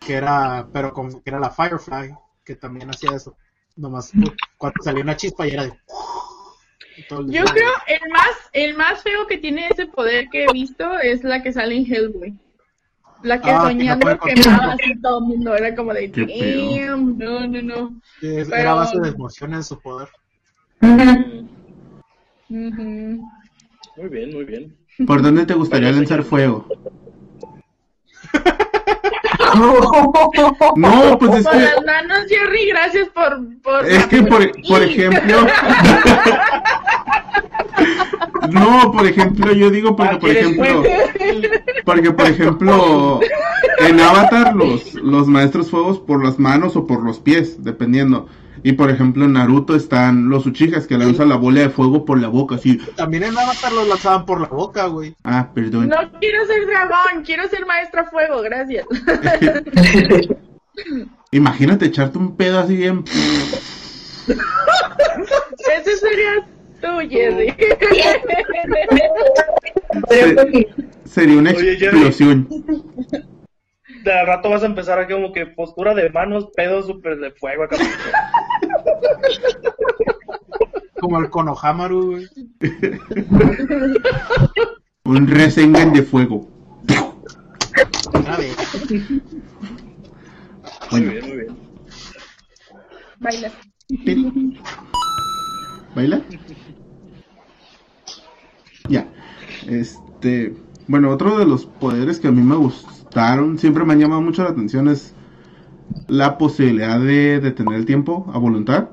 que era, pero como que era la Firefly, que también hacía eso. Nomás cuando salía una chispa y era de... Yo creo el más el más feo que tiene ese poder que he visto es la que sale en Hellboy. La que Ah, que soñando puede quemaba así todo el mundo. Era como de, damn, no, no, no. Es- pero- Era base de emociones su poder. Muy bien, muy bien. ¿Por dónde te gustaría lanzar fuego? [laughs] No, pues es Por que, las manos, Jerry, gracias por... por es que por, por ejemplo, [laughs] no, por ejemplo, yo digo porque, por ¿quieres ejemplo, porque, por ejemplo, en Avatar los, los maestros fuegos por las manos o por los pies, dependiendo. Y por ejemplo, en Naruto están los Uchijas que lanzan la bola de fuego por la boca, así. También en Avatar los lanzaban por la boca, güey. Ah, perdón. No quiero ser dragón, quiero ser maestra fuego, gracias. [laughs] Imagínate echarte un pedo así bien. Ese sería Tú, Jerry. Se- sería una Oye, explosión. De al rato vas a empezar aquí como que postura de manos, pedos súper de fuego acá. Como el Konohamaru, güey. Un Resengan de fuego. Muy bien, muy bien. Baila. ¿Baila? Ya. Este. Bueno, otro de los poderes que a mí me siempre me han llamado mucho la atención, es la posibilidad de detener el tiempo a voluntad.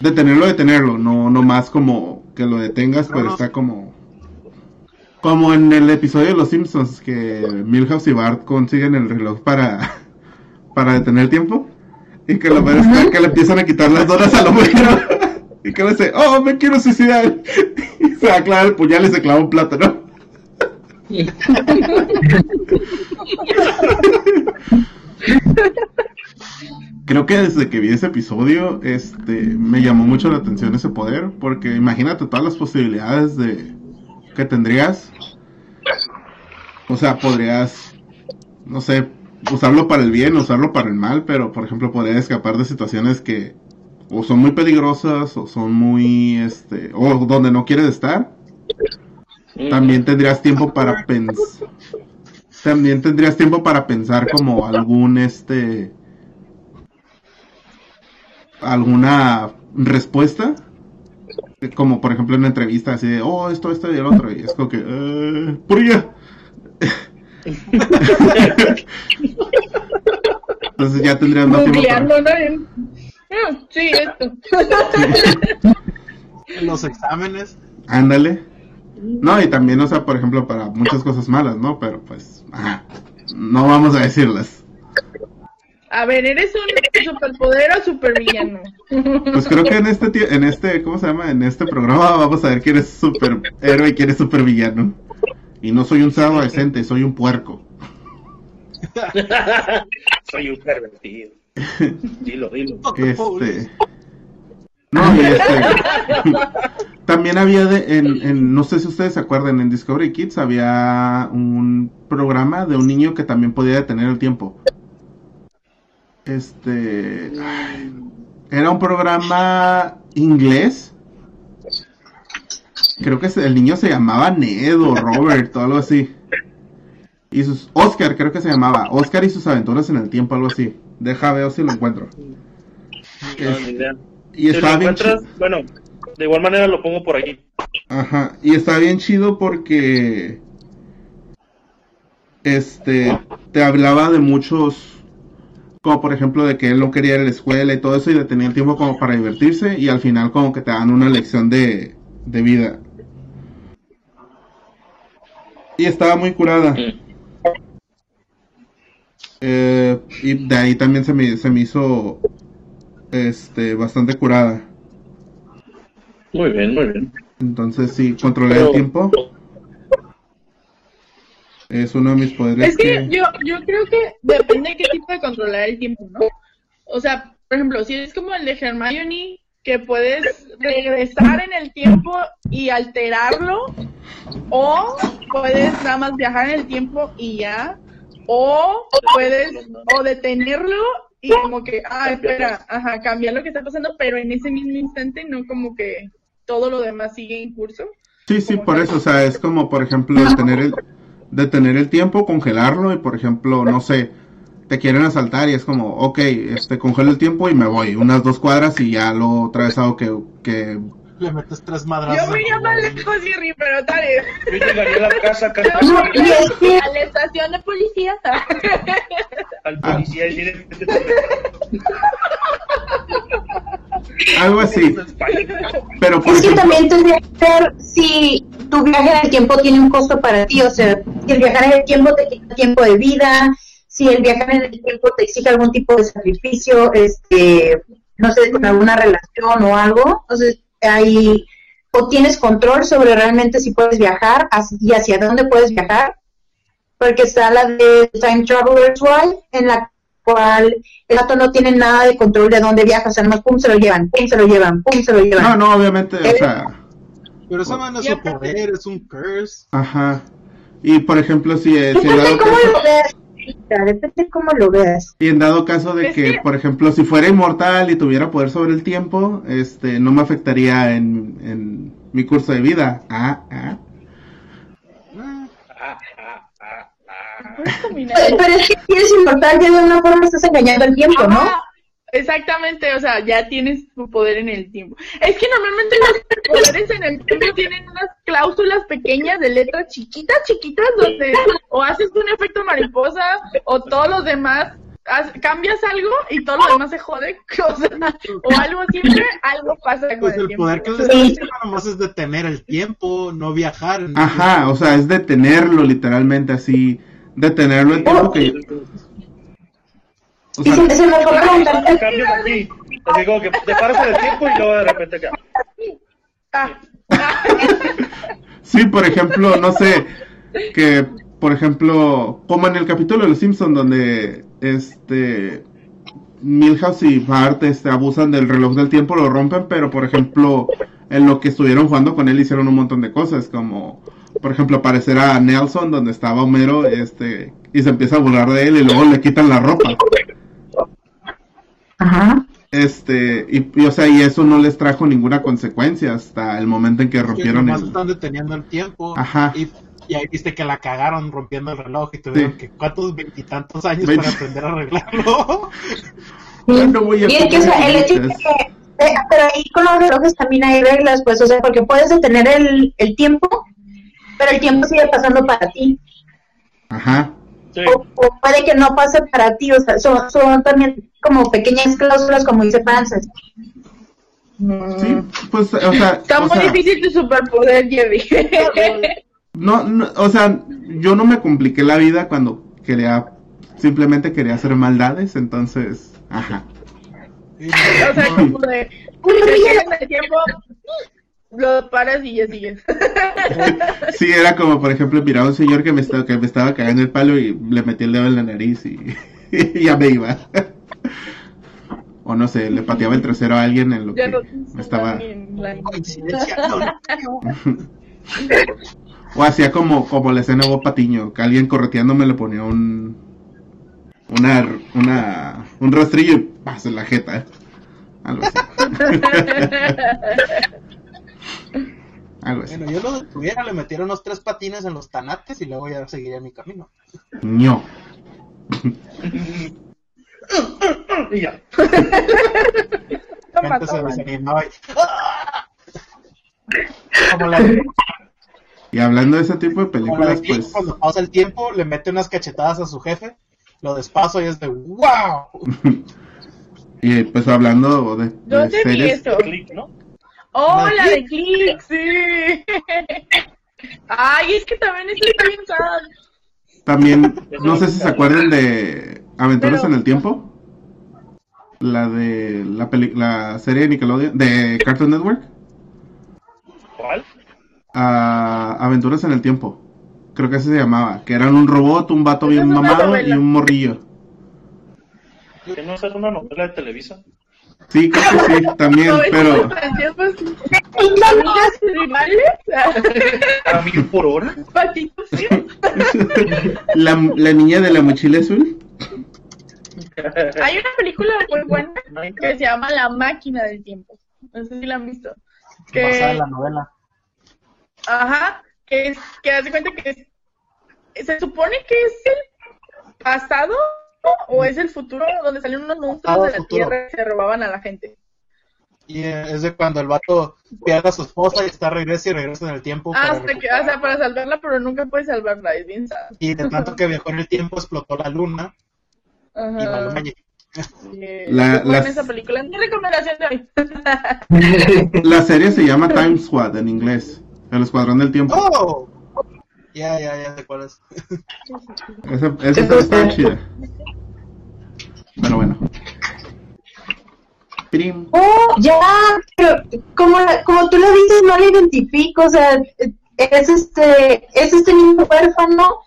Detenerlo, detenerlo, no, no más como que lo detengas, pero está como. Como en el episodio de Los Simpsons, que Milhouse y Bart consiguen el reloj para, [laughs] para detener el tiempo. Y que lo peor es que le empiezan a quitar las donas al hombre. [laughs] Y que le dice, oh, me quiero suicidar. [laughs] Y se va a clavar el puñal y se clava un plátano. Creo que desde que vi ese episodio, este, me llamó mucho la atención ese poder, porque imagínate todas las posibilidades de que tendrías. O sea, podrías, no sé, usarlo para el bien, usarlo para el mal, pero por ejemplo podrías escapar de situaciones que o son muy peligrosas o son muy, este, o donde no quieres estar. También tendrías tiempo para pensar. También tendrías tiempo para pensar como algún, este, alguna respuesta. Como por ejemplo en una entrevista así de, oh, esto, esto y el otro. Y es como que, eh, ¡Purilla! [laughs] Entonces ya tendrías más tiempo para... Ah, sí, esto. [laughs] En los exámenes. Ándale. No, y también, o sea, por ejemplo, para muchas cosas malas, ¿no? Pero pues, ajá, no vamos a decirlas. A ver, ¿eres un superpoder o supervillano? Pues creo que en este, en este, ¿cómo se llama? En este programa vamos a ver quién es superhéroe y quién es supervillano. Y no soy un sábado decente, soy un puerco. [laughs] Soy un pervertido. [laughs] Dilo, dilo. Este. No, y este. [laughs] También había de, en, no sé si ustedes se acuerdan, en Discovery Kids había un programa de un niño que también podía detener el tiempo. Este. Era un programa inglés. Creo que el niño se llamaba Ned o Robert o algo así. Y sus. Oscar, creo que se llamaba. Oscar y sus aventuras en el tiempo, algo así. Deja ver si lo encuentro. No. Y Si estaba bien chido. bueno, de igual manera lo pongo por aquí. Ajá, y está bien chido porque este te hablaba de muchos como por ejemplo de que él no quería ir a la escuela y todo eso y de tener tiempo como para divertirse y al final como que te dan una lección de, de vida. Y estaba muy curada. Eh, y de ahí también se me, se me hizo este bastante curada. Muy bien, muy bien. Entonces sí, controlar el Pero- tiempo es uno de mis poderes Es que que... yo, yo creo que depende de qué tipo de controlar el tiempo, ¿no? O sea, por ejemplo, si es como el de Hermione, que puedes regresar en el tiempo y alterarlo, o puedes nada más viajar en el tiempo y ya, o puedes o detenerlo y como que, ah, espera, ajá, cambiar lo que está pasando, pero en ese mismo instante no como que todo lo demás sigue en curso. Sí, sí, por eso, o sea, es como, por ejemplo, detener el, detener el tiempo, congelarlo y, por ejemplo, no sé, te quieren asaltar y es como, ok, este, congelo el tiempo y me voy unas dos cuadras y ya lo otra vez hago que, que Le metes tres madrazos. Yo me llamo lejos, Jerry, pero tal vez. Yo llegaría a la casa que- a la estación de policía. al policía y [laughs] algo así, pero por Es que ejemplo, también tendría que ser si tu viaje en el tiempo tiene un costo para ti, o sea, si el viajar en el tiempo te quita tiempo de vida, si el viajar en el tiempo te exige algún tipo de sacrificio, este, no sé, con alguna relación o algo, entonces ahí o tienes control sobre realmente si puedes viajar y hacia dónde puedes viajar, porque está la de Time Traveler's Wife, en la cual el gato no tiene nada de control de dónde viaja, o sea, nomás pum se lo llevan, pum se lo llevan, pum se lo llevan. No, no, obviamente, o Eh, sea, Pero eso no es aparte- poder, es un curse. ajá. Y por ejemplo, si, eh, si cómo caso, lo veas, Rita, depende cómo lo veas. y en dado caso de que, que- por ejemplo, si fuera inmortal y tuviera poder sobre el tiempo, este, no me afectaría en, en mi curso de vida. Ah, ah. Ah, Ah, ah. Pero, pero es que si eres inmortal, ya de una forma estás engañando al tiempo, ¿no? Exactamente, o sea, ya tienes tu poder en el tiempo. Es que normalmente los [laughs] poderes en el tiempo tienen unas cláusulas pequeñas de letras chiquitas, chiquitas, donde o haces un efecto mariposa o todos los demás cambias algo y todo lo demás se jode, [laughs] o, sea, o algo siempre, algo pasa con Pues el, el tiempo. poder que les diciendo nomás es detener el tiempo, no viajar. Ajá, o sea, es detenerlo literalmente así, detenerlo el tiempo que... O Y sea, se, se me preguntarte, Cambios aquí. Así como que te paras en el tiempo y luego de repente acá. Ah, Sí, por ejemplo, no sé, que, por ejemplo, como en el capítulo de Los Simpson donde, este, Milhouse y Bart, este, abusan del reloj del tiempo, lo rompen, pero, por ejemplo, en lo que estuvieron jugando con él hicieron un montón de cosas, como, por ejemplo, aparecer a Nelson donde estaba Homero, este, y se empieza a burlar de él y luego le quitan la ropa. Ajá, Este, y, y, o sea, y eso no les trajo ninguna consecuencia hasta el momento en que rompieron el... están deteniendo el tiempo. Ajá. Y, y ahí viste que la cagaron rompiendo el reloj y tuvieron Sí. que cuántos veintitantos años para aprender a arreglarlo. No voy a Y es que o sea, el hecho de poner que, eh, pero ahí con los relojes también hay reglas, pues, o sea, porque puedes detener el, el tiempo, pero el tiempo sigue pasando para ti. Ajá. Sí. O, o puede que no pase para ti, o sea, son, son también como pequeñas cláusulas, como dice Frances. Sí, pues, o sea, [laughs] está muy sea, difícil tu superpoder, Jerry. [laughs] no, no, o sea, yo no me compliqué la vida cuando quería, simplemente quería hacer maldades, entonces, ajá. O sea, como de, en el tiempo, lo paras y ya sigues. [laughs] Sí, era como, por ejemplo, mirar a un señor que me estaba, que me estaba cagando el palo y le metí el dedo en la nariz y, [laughs] y ya me iba. O no sé, le pateaba el trasero a alguien en lo Ya que no me estaba... [laughs] O hacía como, como la escena de Bob Patiño, que alguien correteándome le ponía un... Una, una, un rastrillo y pasa en la jeta. Algo así. Algo así. Bueno, yo lo detuviera, le metiera unos tres patines en los tanates y luego ya seguiría mi camino. ño. Y ya. Toma, Gente se toma. desanimaba y... ¡Ah! Como la Y hablando de ese tipo de películas, pues... cuando pasa el tiempo, le mete unas cachetadas a su jefe, lo despaso y es de ¡Wow! [laughs] Y pues hablando de, de ¿Dónde vi series, eso? ¿No? Oh, ¿La la de Click, sí. [laughs] Ay, es que también estoy está bien sad. también, [laughs] no sé si se acuerdan de Aventuras Pero- en el Tiempo. La de la, peli- la serie de Nickelodeon, de Cartoon Network. ¿Cuál? Ah, Aventuras en el Tiempo. Creo que así se llamaba. Que eran un robot, un vato bien mamado y un morrillo. ¿Que no es una novela de Televisa? Sí, creo que sí, también, No, pero... que tiempos- Amigas rivales, ¿A mil por hora? patitos, sí. [laughs] la, la niña de la mochila azul. Hay una película muy buena que se llama La máquina del tiempo. No sé si la han visto. Basada en Que, la novela. ajá, que es, que hace cuenta que es, se supone que es el pasado o es el futuro donde salieron unos monstruos de la futuro. tierra y se robaban a la gente. Y es de cuando el vato pierde a su esposa y está regresa y regresa en el tiempo. Hasta que, o sea, para salvarla, pero nunca puede salvarla, es bien sad. Y de tanto que viajó en el tiempo explotó la luna y Ajá. Eh, La- qué buena las- esa película. Mi recomendación de hoy. [laughs] La serie se llama Time Squad en inglés. El Escuadrón del Tiempo. ¡Oh! Ya, ya, ya sé cuál es. Esa, esa está chida. Pero bueno. Prim. Oh, ya, pero como, como tú lo dices, no lo identifico, o sea, es este, es este niño huérfano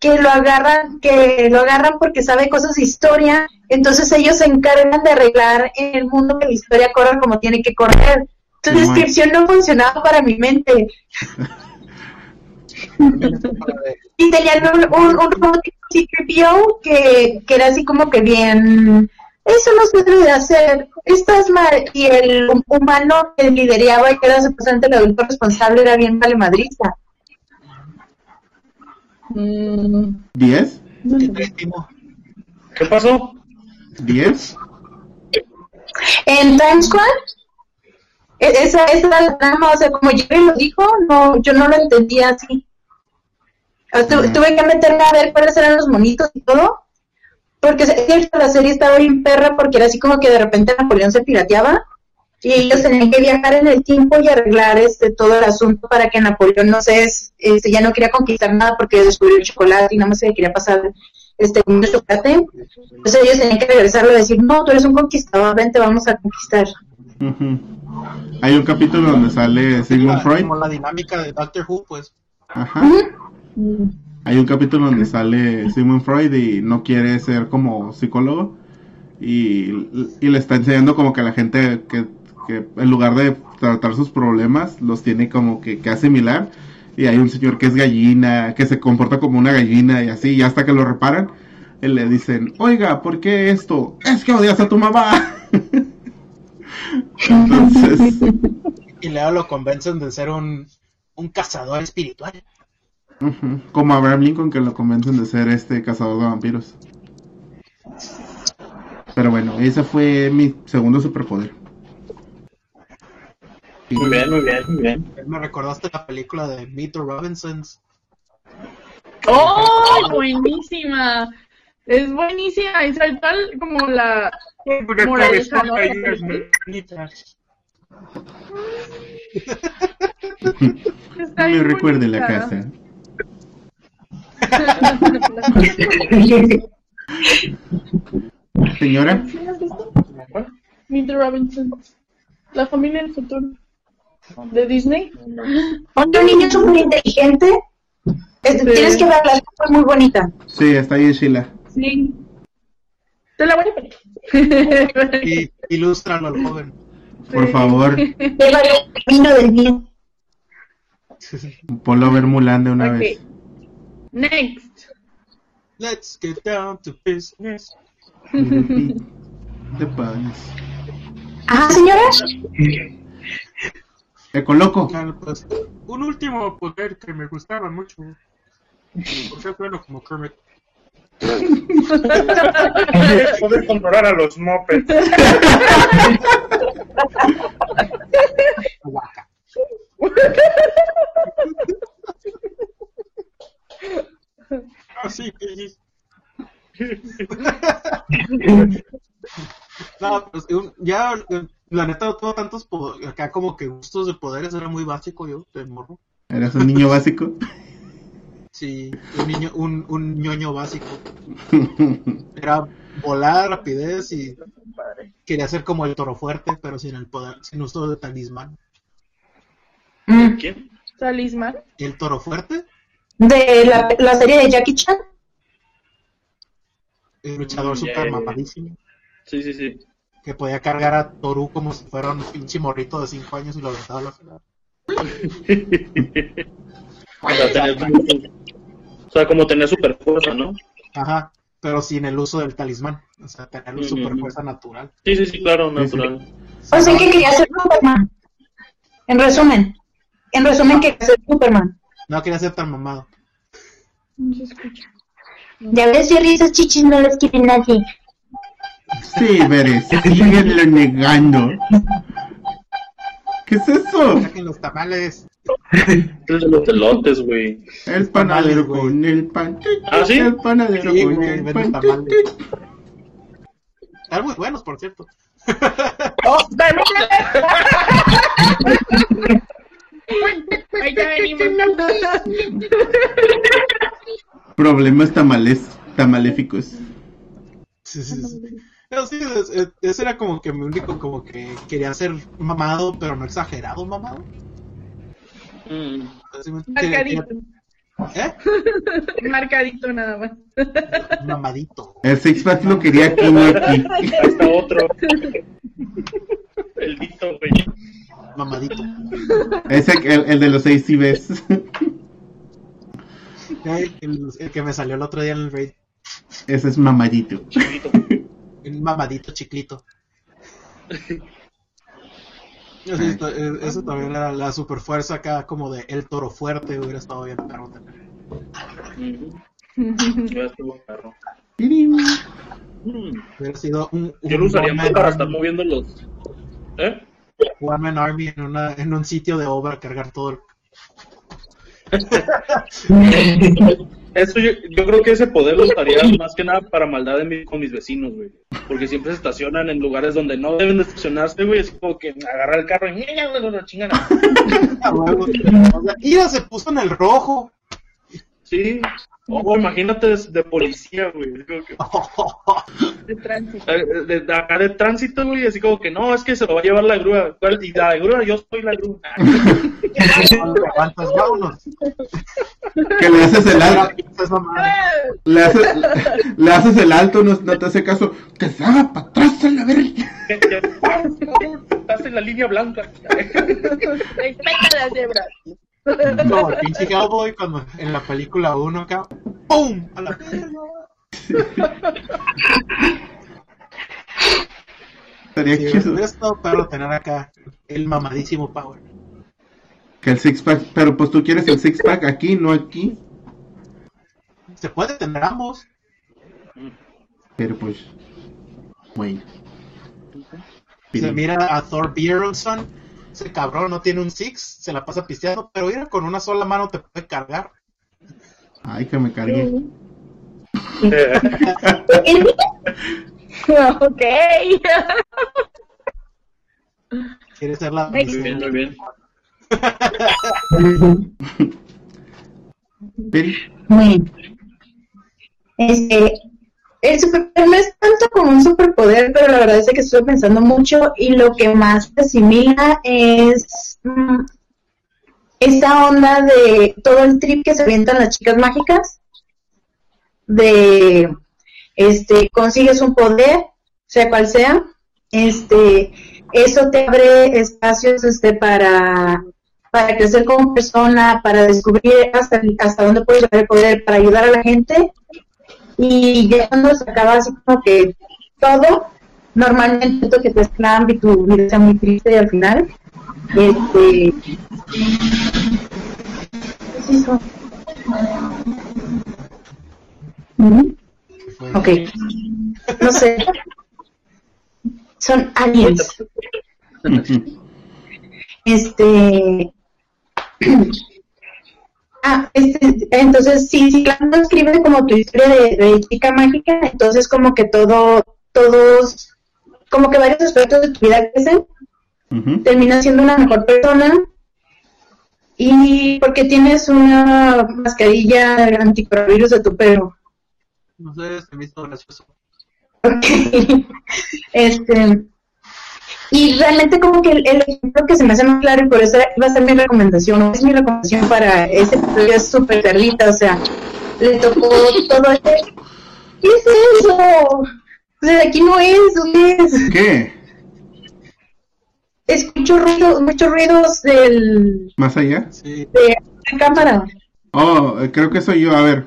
que lo agarran, que lo agarran porque sabe cosas de historia, entonces ellos se encargan de arreglar en el mundo que la historia corra como tiene que correr. Tu descripción no funcionaba para mi mente. [laughs] Y tenían un, un, un robot tipo C-3PO que, que era así como que bien, eso no se debe de hacer, estás mal. Y el humano que lideraba y que era supuestamente el adulto responsable era bien vale madrista. Mm, ¿10? Qué tristimo. ¿Qué pasó? ¿10? En Times Square, esa, esa era la trama, o sea, como Jerry lo dijo, no, yo no lo entendía así. Tu- tuve que meterme a ver cuáles eran los monitos y todo, porque es cierto, la serie estaba bien perra porque era así como que de repente Napoleón se pirateaba y ellos tenían que viajar en el tiempo y arreglar este todo el asunto para que Napoleón no se este, ya no quería conquistar nada porque descubrió el chocolate y nada más se quería pasar este un chocolate. Entonces ellos tenían que regresarlo y decir, no, tú eres un conquistador, vente, vamos a conquistar. Hay un capítulo donde sale Sigmund Freud. Como la dinámica de Doctor Who, pues. Ajá. Hay un capítulo donde sale Sigmund Freud y no quiere ser como psicólogo y, y le está enseñando como que la gente que, que en lugar de tratar sus problemas los tiene como que, que asimilar y hay un señor que es gallina, que se comporta como una gallina y así y hasta que lo reparan y le dicen, oiga, ¿por qué esto? Es que odias a tu mamá. [laughs] Entonces, Y luego lo convencen de ser un, un cazador espiritual. Ujú, como Abraham Lincoln que lo convencen de ser este cazador de vampiros. Pero bueno, ese fue mi segundo superpoder. Y- Muy bien, muy bien, muy bien. Me recordaste la película de Meet the Robinsons. ¡Oh! Buenísima. Es buenísima. Es tal como la moraleja, ¿no? Está Me recuerde la casa. [laughs] Señora, ¿Sí has visto? Meet the Robinsons. La familia del futuro. De Disney. Otro niño súper inteligente. Este, Tienes que verla, es muy bonita. sí, está ahí Sheila. Sí. Te la voy a poner. Y ilústralo al joven. Por favor, Lleva el camino del bien. ponlo a ver Mulan de una Ok. vez. Next. Let's get down to business. Te pones. Ajá, señora. Eco loco. Claro, pues, un último poder que me gustaba mucho. Por ser bueno como Kermit. Poder controlar a los mopeds. [laughs] Guaca. Así que sí. [laughs] No, pues un- ya la neta tuvo tantos acá como que gustos de poderes era muy básico yo de morro. Eras un niño básico. Sí, un niño un, un ñoño básico. [laughs] Era volar, rapidez y quería ser como el toro fuerte, pero sin el poder, sin uso de talismán. ¿Quién? Talismán. El toro fuerte, De la, la serie de Jackie Chan. el luchador Mm, super ya. mamadísimo, Sí, sí, sí. que podía cargar a Toru como si fuera un pinche morrito de 5 años y lo aventaba a la final. [laughs] O sea, como tener super fuerza, ¿no? Ajá, pero sin el uso del talismán, o sea, tener Ujú. super fuerza natural. Sí, sí, sí, claro, Sí, sí. natural. O sea que quería ser Superman. En resumen. En resumen, quería ser Superman. No quería ser tan mamado. No se escucha. Ya ves, Jerry, esas chichis no las quiere nadie. Sí, Veres, síguenlo negando. ¿Qué es eso? Saquen los tamales. Los elotes, güey. El panadero Tamales, con el pan. ¿Ah, sí? El panadero Sí, con el pan. tamales. Están muy buenos, por cierto. ¡Oh, [laughs] Venimos. Problemas tamales, tamaléficos. Sí, sí, sí. Es- era como que mi único, como que quería ser mamado, pero no exagerado mamado. Mm. Marcadito. quería- ¿Eh? Marcadito nada más. Mamadito. El six-pack lo quería aquí, no aquí. [laughs] Ahí está otro. El dito, güey. Mamadito. Ese, el, el de los seis CBs. Ay, El, el que me salió el otro día en el raid. Ese es mamadito. Chiquito. Un mamadito chiclito. Eso, está- eh, eso también era la super fuerza acá, como de el toro fuerte, hubiera estado bien perro. Ya estuvo. Mm. Hubiera sido un, un Yo lo usaría para estar moviendo los. ¿Eh? One Man Army en, una, en un sitio de obra, cargar todo el... [laughs] Eso yo, yo creo que ese poder lo usaría más que nada para maldad de mi- con mis vecinos, güey. Porque siempre se estacionan en lugares donde no deben de estacionarse, güey. Así como que agarrar el carro y ¡ña, ña, lo chingan. [laughs] A huevo. O sea, Mira, se puso en el rojo. Sí. O imagínate de, de policía, güey. Que- [laughs] De tránsito. eh, De, de acá de tránsito, güey. Así como que no, es que se lo va a llevar la grúa. ¿Cuál? Y la grúa, yo soy la grúa. [laughs] Vámonos. Que le haces el alto. Le haces, le haces el alto, no, no te hace caso. Que se haga para atrás a la verga. Estás en la línea blanca. [laughs] Respeta las cebras. Como [laughs] el pinche cowboy cuando en la película 1 acá, ¡pum! A la verga. Estaría Sí, chido. estado perro tener acá el mamadísimo power. Que el six-pack. Pero pues tú quieres el six-pack aquí, no aquí. Se puede tener ambos. Pero pues. Bueno. Se mira a Thor Bjornsson, ese cabrón no tiene un six, se la pasa pisteando, pero mira, con una sola mano te puede cargar. Ay, que me cargué. [laughs] ok. Quiere ser la Muy Muy bien, [laughs] muy bien. Muy bien. Este, el superpoder no es tanto como un superpoder, pero la verdad es que estuve pensando mucho y lo que más se asimila es mm, esa onda de todo el trip que se avientan las chicas mágicas, de este consigues un poder, sea cual sea, este eso te abre espacios este para para crecer como persona, para descubrir hasta, hasta dónde puedes llegar el poder, para ayudar a la gente. Y ya cuando se acaba así como que todo, normalmente esto que te esclavan y tu vida sea muy triste y al final, este... ¿qué es eso? Ujú. Ok. No sé. Son aliens. Este. [clears throat] Ah, este, entonces sí, sí, cuando escribe como tu historia de, de chica mágica, entonces como que todo, todos, como que varios aspectos de tu vida crecen, Ujú. terminas siendo una mejor persona y porque tienes una mascarilla anticoronavirus de tu pelo. No sé, se me hizo gracioso. Ok. [laughs] este, y realmente como que el, el ejemplo que se me hace más claro y por eso va a ser mi recomendación, es mi recomendación para este episodio es súper perlita, o sea, le tocó todo este... ¿Qué es eso? O sea, aquí no es, ¿dónde es? ¿Qué? Escucho ruidos, muchos ruidos del, ¿Más allá? Sí, de la cámara. Oh, eh, creo que soy yo. A ver.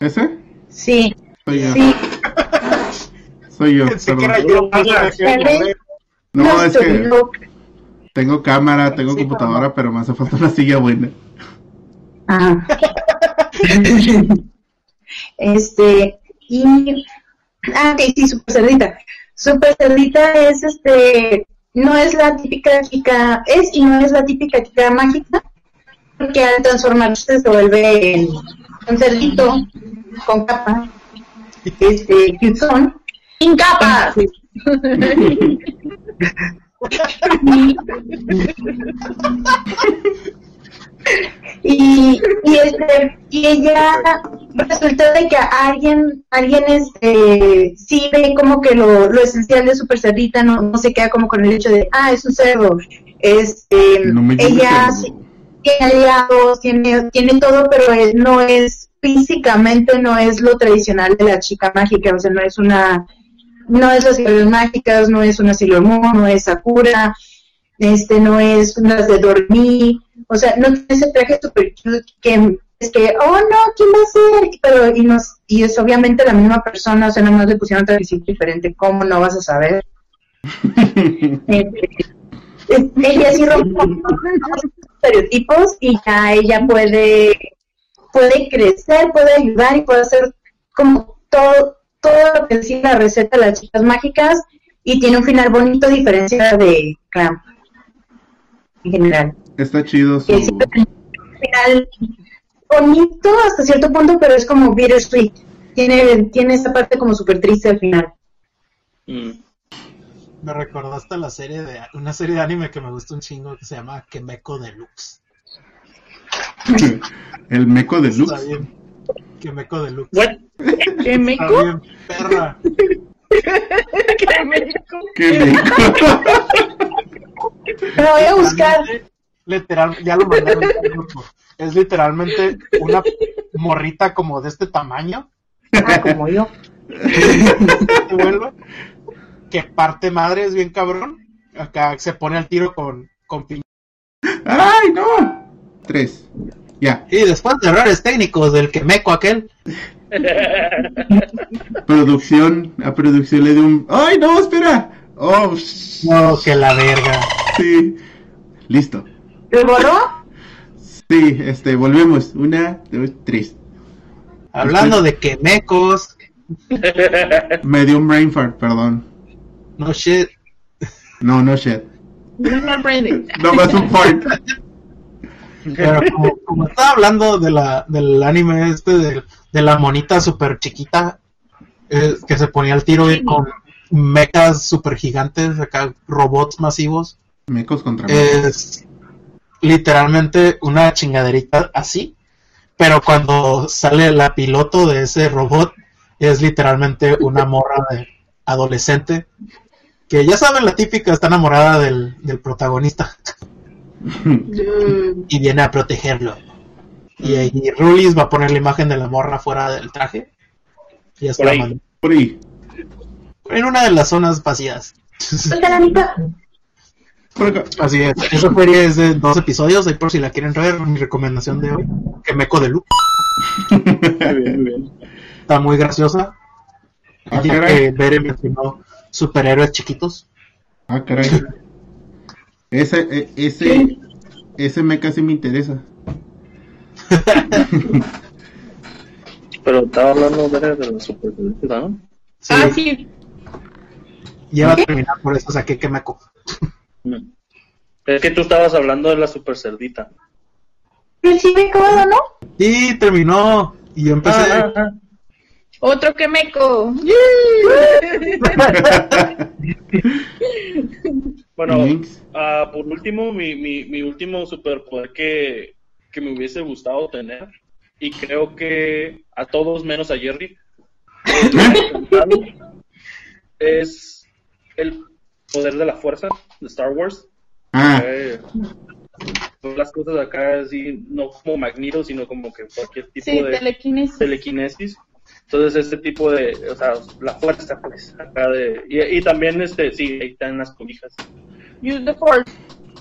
¿Ese? Sí, Soy yo. sí. Soy yo. pensé que perdón. era yo. ¿Sabes? No, es que loca. tengo cámara, tengo Sí, computadora, pero me hace falta una silla buena. Ajá. [laughs] este, y. Ah, ok, sí, Super Cerdita. Super Cerdita es este. No es la típica chica. Es y no es la típica chica mágica. Porque al transformarse se vuelve en un cerdito con capa. Este, cutesón. Sin capas. [laughs] y, y este y ella resulta de que alguien alguien este sí ve como que lo, lo esencial de Super Cerdita no, no se queda como con el hecho de ah es un cerdo este No ella sí- tiene aliados, tiene, tiene todo, pero él no es, físicamente no es lo tradicional de la chica mágica, o sea, no es una, no es las ciudades mágicas, no es una Sailor Moon, no es Sakura, este, no es unas de dormir, o sea, no tiene ese traje super cute que es que, oh no, ¿quién va a ser? Pero, y, nos, y es obviamente la misma persona, o sea, nada más le pusieron trajecito diferente, ¿cómo no vas a saber? Este, [laughs] es- ella sí rompe [laughs] estereotipos y ya ella puede, puede crecer, puede ayudar y puede hacer como todo, todo lo que decía la receta de las chicas mágicas y tiene un final bonito a diferencia de Clamp en general. Está chido su... Tiene un final bonito hasta cierto punto, pero es como bittersweet. Tiene, tiene esa parte como súper triste al final. Mm. Me recordaste la serie de una serie de anime que me gusta un chingo que se llama Kemeko Deluxe. [laughs] El meco de Está Lux. bien. Kemeko Deluxe. What? ¿Qué Está meco? bien, perra. ¿Qué meco? ¿Qué meco? Lo voy a buscar. Literal, ya lo mandaron al grupo. Es literalmente una morrita como de este tamaño Ah, como yo. que parte madre es bien cabrón. Acá se pone al tiro con, con piñ- ¡Ay, no! Tres. Ya. Y después de errores técnicos del que meco aquel, [laughs] Producción. A producción le dio un. ¡Ay, no! Espera. Oh, no, que la verga. sí. Listo. ¿Lo borró? Sí, este, volvemos. Una, dos, tres. Hablando de que mecos, [laughs] Me dio un brain fart, perdón. no shit. No, no shit. No aprende. [laughs] No más un fart. Pero como, como estaba hablando de la, del anime este de, de la monita super chiquita eh, que se ponía al tiro y con mechas super gigantes, acá robots masivos, Mecos contra mecos. es literalmente una chingaderita así, pero cuando sale la piloto de ese robot es literalmente una morra de adolescente que ya saben la típica está enamorada del, del protagonista [laughs] y viene a protegerlo. Y ahí Rulis va a poner la imagen de la morra fuera del traje. Y ya se Por la ahí. mandó. Por ahí. En una de las zonas vacías. La. Así es. Esa serie es de dos episodios. Ahí por si la quieren ver, mi recomendación de hoy. Que meco de luz. [laughs] Muy bien, bien. Está muy graciosa. Ah, Tiene que ver mencionó superhéroes chiquitos. Ah, caray. Ese, e- ese, ese me casi me interesa. [laughs] Pero estaba hablando de, la super ¿no? Sí, Ah, sí. ya va a terminar por eso saqué que meco. Mm. Es que tú estabas hablando de la super cerdita. Pero sí me ¿no? Y terminó. Y yo empecé. Ah, ah, ah. Otro que meco. [laughs] [laughs] Bueno, ah, por último, mi, mi, mi último superpoder que, que me hubiese gustado tener, y creo que a todos menos a Jerry, [laughs] es el poder de la fuerza de Star Wars. Ah, Eh, las cosas acá así, no como Magneto, sino como que cualquier tipo Sí, de telequinesis. telequinesis. Entonces, este tipo de, o sea, la fuerza, pues, acá de, y, y también, este, sí, ahí están las cobijas. Use the force.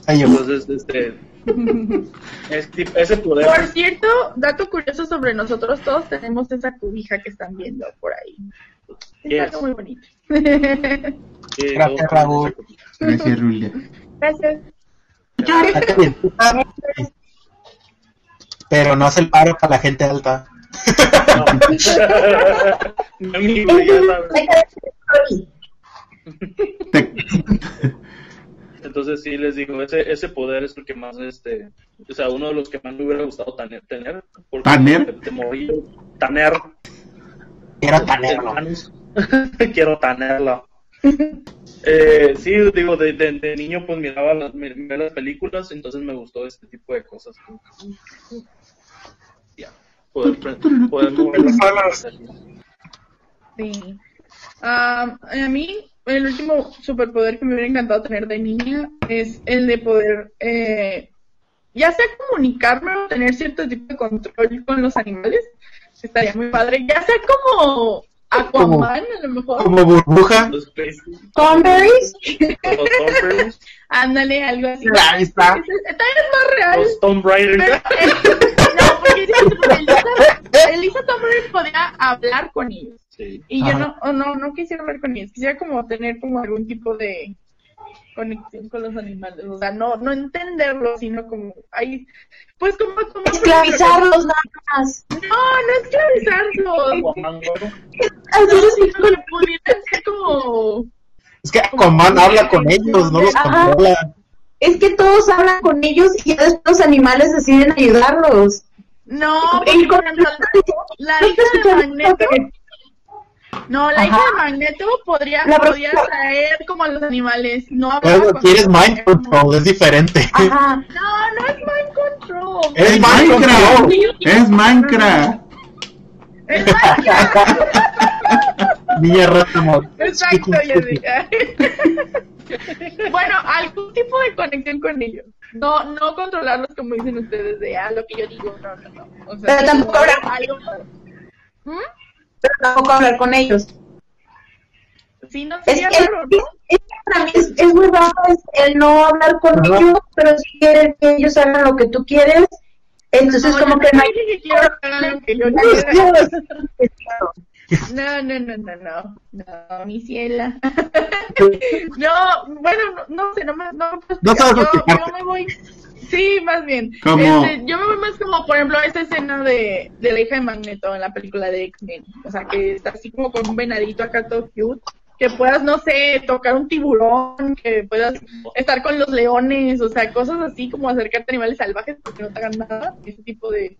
Entonces, este, [laughs] es ese poder, Por cierto, dato curioso sobre nosotros todos tenemos esa cubija que están viendo por ahí. Es Yes. algo muy bonito. [laughs] Gracias, Raúl. cobija. gracias, Rulia. Gracias. Pero no hace el paro para la gente alta. Mi [laughs] amigo, ya sabes. Te- Entonces sí les digo, ese, ese poder es el que más, este, o sea, uno de los que más me hubiera gustado tener. tener porque ¿Taner? Te, te morí, taner. Quiero hermanos. [laughs] Quiero tenerlo. Eh, sí, digo, de, de, de niño pues miraba las, mi- miraba las películas, entonces me gustó este tipo de cosas. Poder, poder mover las cosas. Sí. Am, a mí, el último superpoder que me hubiera encantado tener de niña es el de poder eh, ya sea comunicarme o tener cierto tipo de control con los animales, estaría muy padre. Ya sea como Aquaman, a lo mejor. Como burbuja. Thornberries, [laughs] Ándale, algo así. Ahí está. Es- es- más real. los Tomb Raiders. Elisa, Thornberry podría hablar con ellos. Sí. Y yo no, oh, no, no quisiera hablar con ellos. Quisiera como tener como algún tipo de conexión con los animales. O sea, no, no entenderlos, sino como, ahí, pues como, como Esclavizarlos nada más. No, no esclavizarlos. Así es, Como que pudieran ser como Es que Aquaman habla con ellos, no los controla. Es que todos hablan con ellos y ya después los animales deciden ayudarlos. No, Y porque, con- por ejemplo, la hija de Magneto, no, la hija Ajá. de Magneto podría, La podría próxima- traer como a los animales, no Pero quieres mind control, es diferente. Ajá. No, no es mind control. Es Es mind Minecraft. control. Es Minecraft. Es Minecraft. [laughs] Niña rata mod. Exacto, Jessica. [laughs] bueno, algún tipo de conexión con ellos. No, no controlarlos como dicen ustedes de ah, lo que yo digo, no, no, no. O sea, Pero tampoco algo ¿Mm? Pero tampoco hablar con ellos. Sí, no Es sería que, raro, ¿no? es que para mí es, es muy raro es el no hablar con ellos, pero si quieren que ellos hagan lo que tú quieres, entonces No, como yo que no hay... que quiero que hagan lo que yo. [laughs] [laughs] No, no, no, no, no, no, mi ciela. [laughs] no, bueno, no, no sé, no no puedo No explicar. sabes yo, me voy, sí, más bien. ¿Cómo? Este, yo me voy más como, por ejemplo, esa escena de, de la hija de Magneto en la película de X-Men. O sea, que está así como con un venadito acá todo cute. Que puedas, no sé, tocar un tiburón, que puedas estar con los leones, o sea, cosas así como acercarte a animales salvajes porque no te hagan nada. Ese tipo de,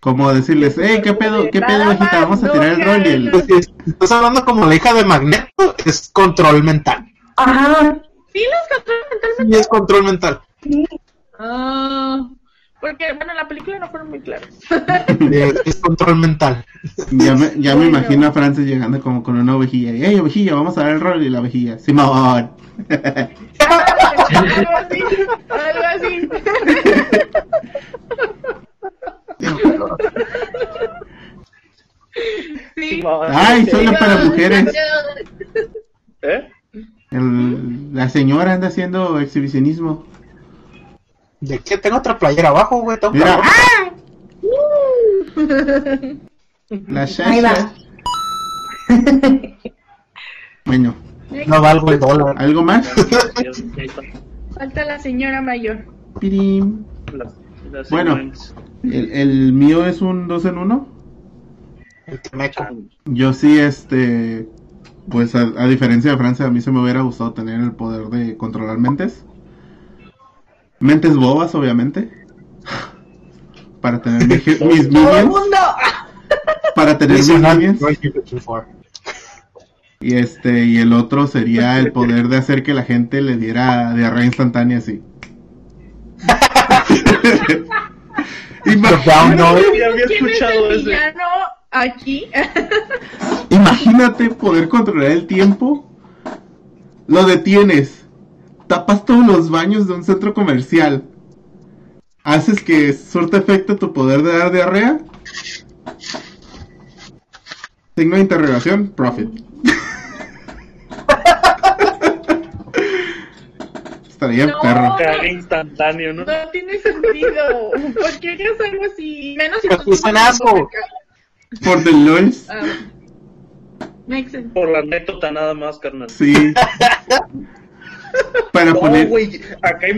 Como decirles, hey, ¿qué pedo? ¿Qué pedo, más, Vamos a no, tirar el rol y el... [laughs] Estás hablando como la hija de Magneto, es control mental. Ajá. Sí, los controles mentalmente. Sí, es control mental. Ah, porque, bueno, la película no fueron muy claras. Es, [laughs] [laughs] es control mental. Ya me, ya me Bueno. imagino a Francis llegando como con una ovejilla. Y, hey, ovejilla, vamos a dar el rol y la ovejilla. Simón. algo así, algo así. [laughs] Sí. Ay, solo para mujeres. ¿Eh? El- la señora anda haciendo exhibicionismo. ¿De qué? Tengo otra playera abajo, güey. Mira. calor. La Ahí va. Shasha. [laughs] Bueno, No valgo el dólar. ¿algo más? Falta la señora mayor. Pirim. Las- las Bueno. El, el mío es un 2 en 1. El Temeco. Yo sí, este. Pues a, a diferencia de Francia, a mí se me hubiera gustado tener el poder de controlar mentes. Mentes bobas, obviamente. [laughs] Para tener mi- mis [laughs] Todo el minions. mundo. [laughs] Para tener mis minions. Y este, y el otro sería el poder de hacer que la gente le diera diarrea instantánea así. [laughs] Imagínate poder controlar el tiempo. Lo detienes. Tapas todos los baños de un centro comercial. Haces que surta efecto tu poder de dar diarrea. Signo de interrogación, profit. Estaría No. perro. Instantáneo, ¿no? No tiene sentido. ¿Por qué harías algo así? Menos si Porque tú es un asco. Por the LOLs. Ah. Por la anécdota nada más, carnal. Sí. [laughs] Para No, poner. güey, acá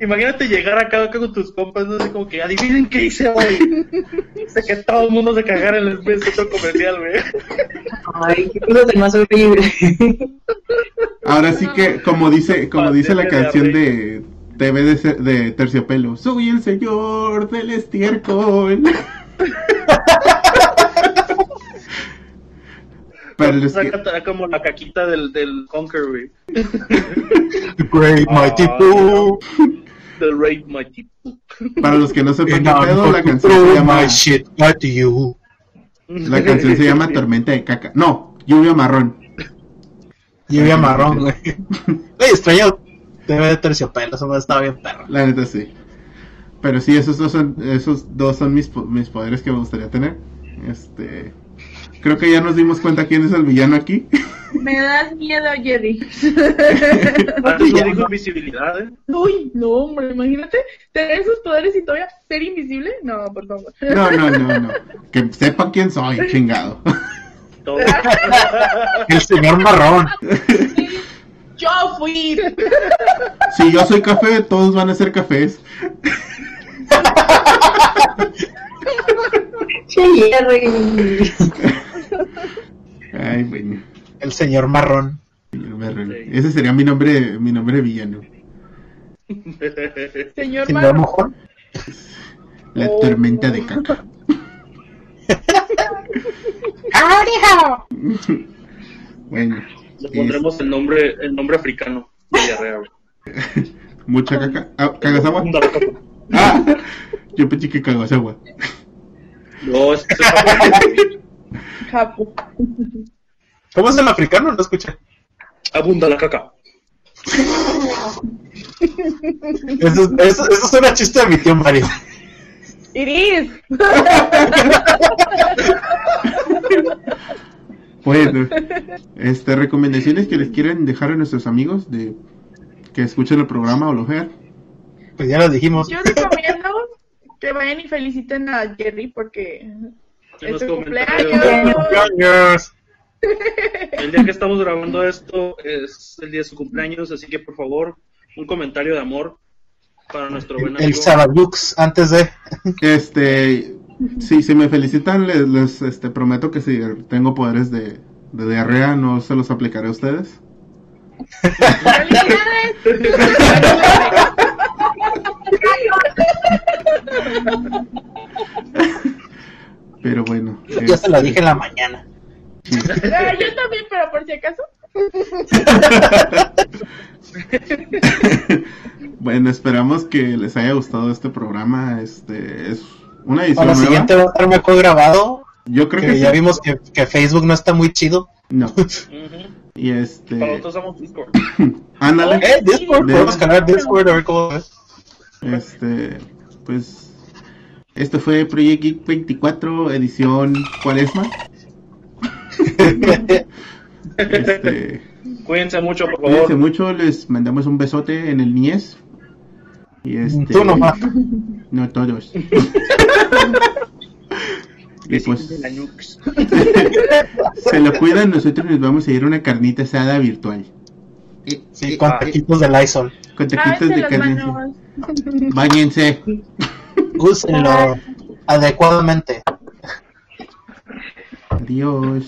imagínate llegar acá, acá con tus compas, ¿no? Así como que adivinen qué hice hoy. [laughs] sé que todo el mundo se cagara en el centro comercial, güey. Ay, qué cosa tan más horrible. Ahora sí que, como dice, como dice la de canción de TV de, de Terciopelo, soy el señor del estiércol. [laughs] Para los que, como la caquita del, del Conquer, güey. The Great Mighty Ah, Pooh. Del Raid Mighty. para los que no sepan qué pedo, la canción se llama, my shit at you. la canción se llama [laughs] Tormenta de caca. No, lluvia marrón. Lluvia marrón, güey. Oye, extraño TV de terciopelo, eso no estaba bien perro. La neta sí. Pero sí, esos dos son, esos dos son mis, po- mis poderes que me gustaría tener. Este, creo que ya nos dimos cuenta quién es el villano aquí. Me das miedo, Jerry. [laughs] No dijo invisibilidad, ¿eh? Uy, no, hombre, imagínate tener esos poderes y todavía ser invisible. No, por favor. No, no, no, no. Que sepa quién soy, chingado. Todo. [laughs] El señor marrón. Yo fui. Si yo soy café, todos van a ser cafés. [laughs] Jerry. Ay, bueno. El señor marrón. Ese sería mi nombre, mi nombre villano. Señor Marrón. La Oh. tormenta de caca. [laughs] Bueno, Le pondremos el nombre, el nombre africano de [laughs] mucha caca. Ah. Ah, yo pensé que cagas agua. No, es es japonés. Capo. ¿Cómo es el africano? No escuché. Abunda la caca. Eso, eso, eso suena chiste de mi tío Mario. It is. Bueno, este, recomendaciones que les quieren dejar a nuestros amigos de que escuchen el programa o lo vean. Pues ya lo dijimos. Yo recomiendo que vayan y feliciten a Jerry porque En es su cumpleaños. El día que estamos grabando esto es el día de su cumpleaños, así que por favor, un comentario de amor para nuestro buen El amigo. Sabadux antes de. Este, sí, si me felicitan, les, les, este, prometo que si tengo poderes de, de diarrea, no se los aplicaré a ustedes. ¡Felicidades! [laughs] Pero bueno. Ya se lo dije en la mañana. [laughs] Ah, yo también, pero por si acaso. [laughs] bueno, esperamos que les haya gustado este programa. Este es una edición Para siguiente va a estar mejor grabado. Yo creo Que que ya sí. vimos que, que Facebook no está muy chido. No. [laughs] Y Para este, nosotros somos Discord. [coughs] ándale. Eh, Discord, De- podemos canal Discord a ver cómo es. Este, pues, esto fue Project Geek 24, edición Cuaresma. Este, Cuídense mucho, por cuídense favor. mucho, les mandamos un besote en el niés. Y este, Tú nomás. No todos. [laughs] y pues, [laughs] se lo cuidan, nosotros nos vamos a ir a una carnita asada virtual. Sí, con eh, taquitos de Lysol. con taquitos de carne. Báñense. Úsenlo adecuadamente. Adiós.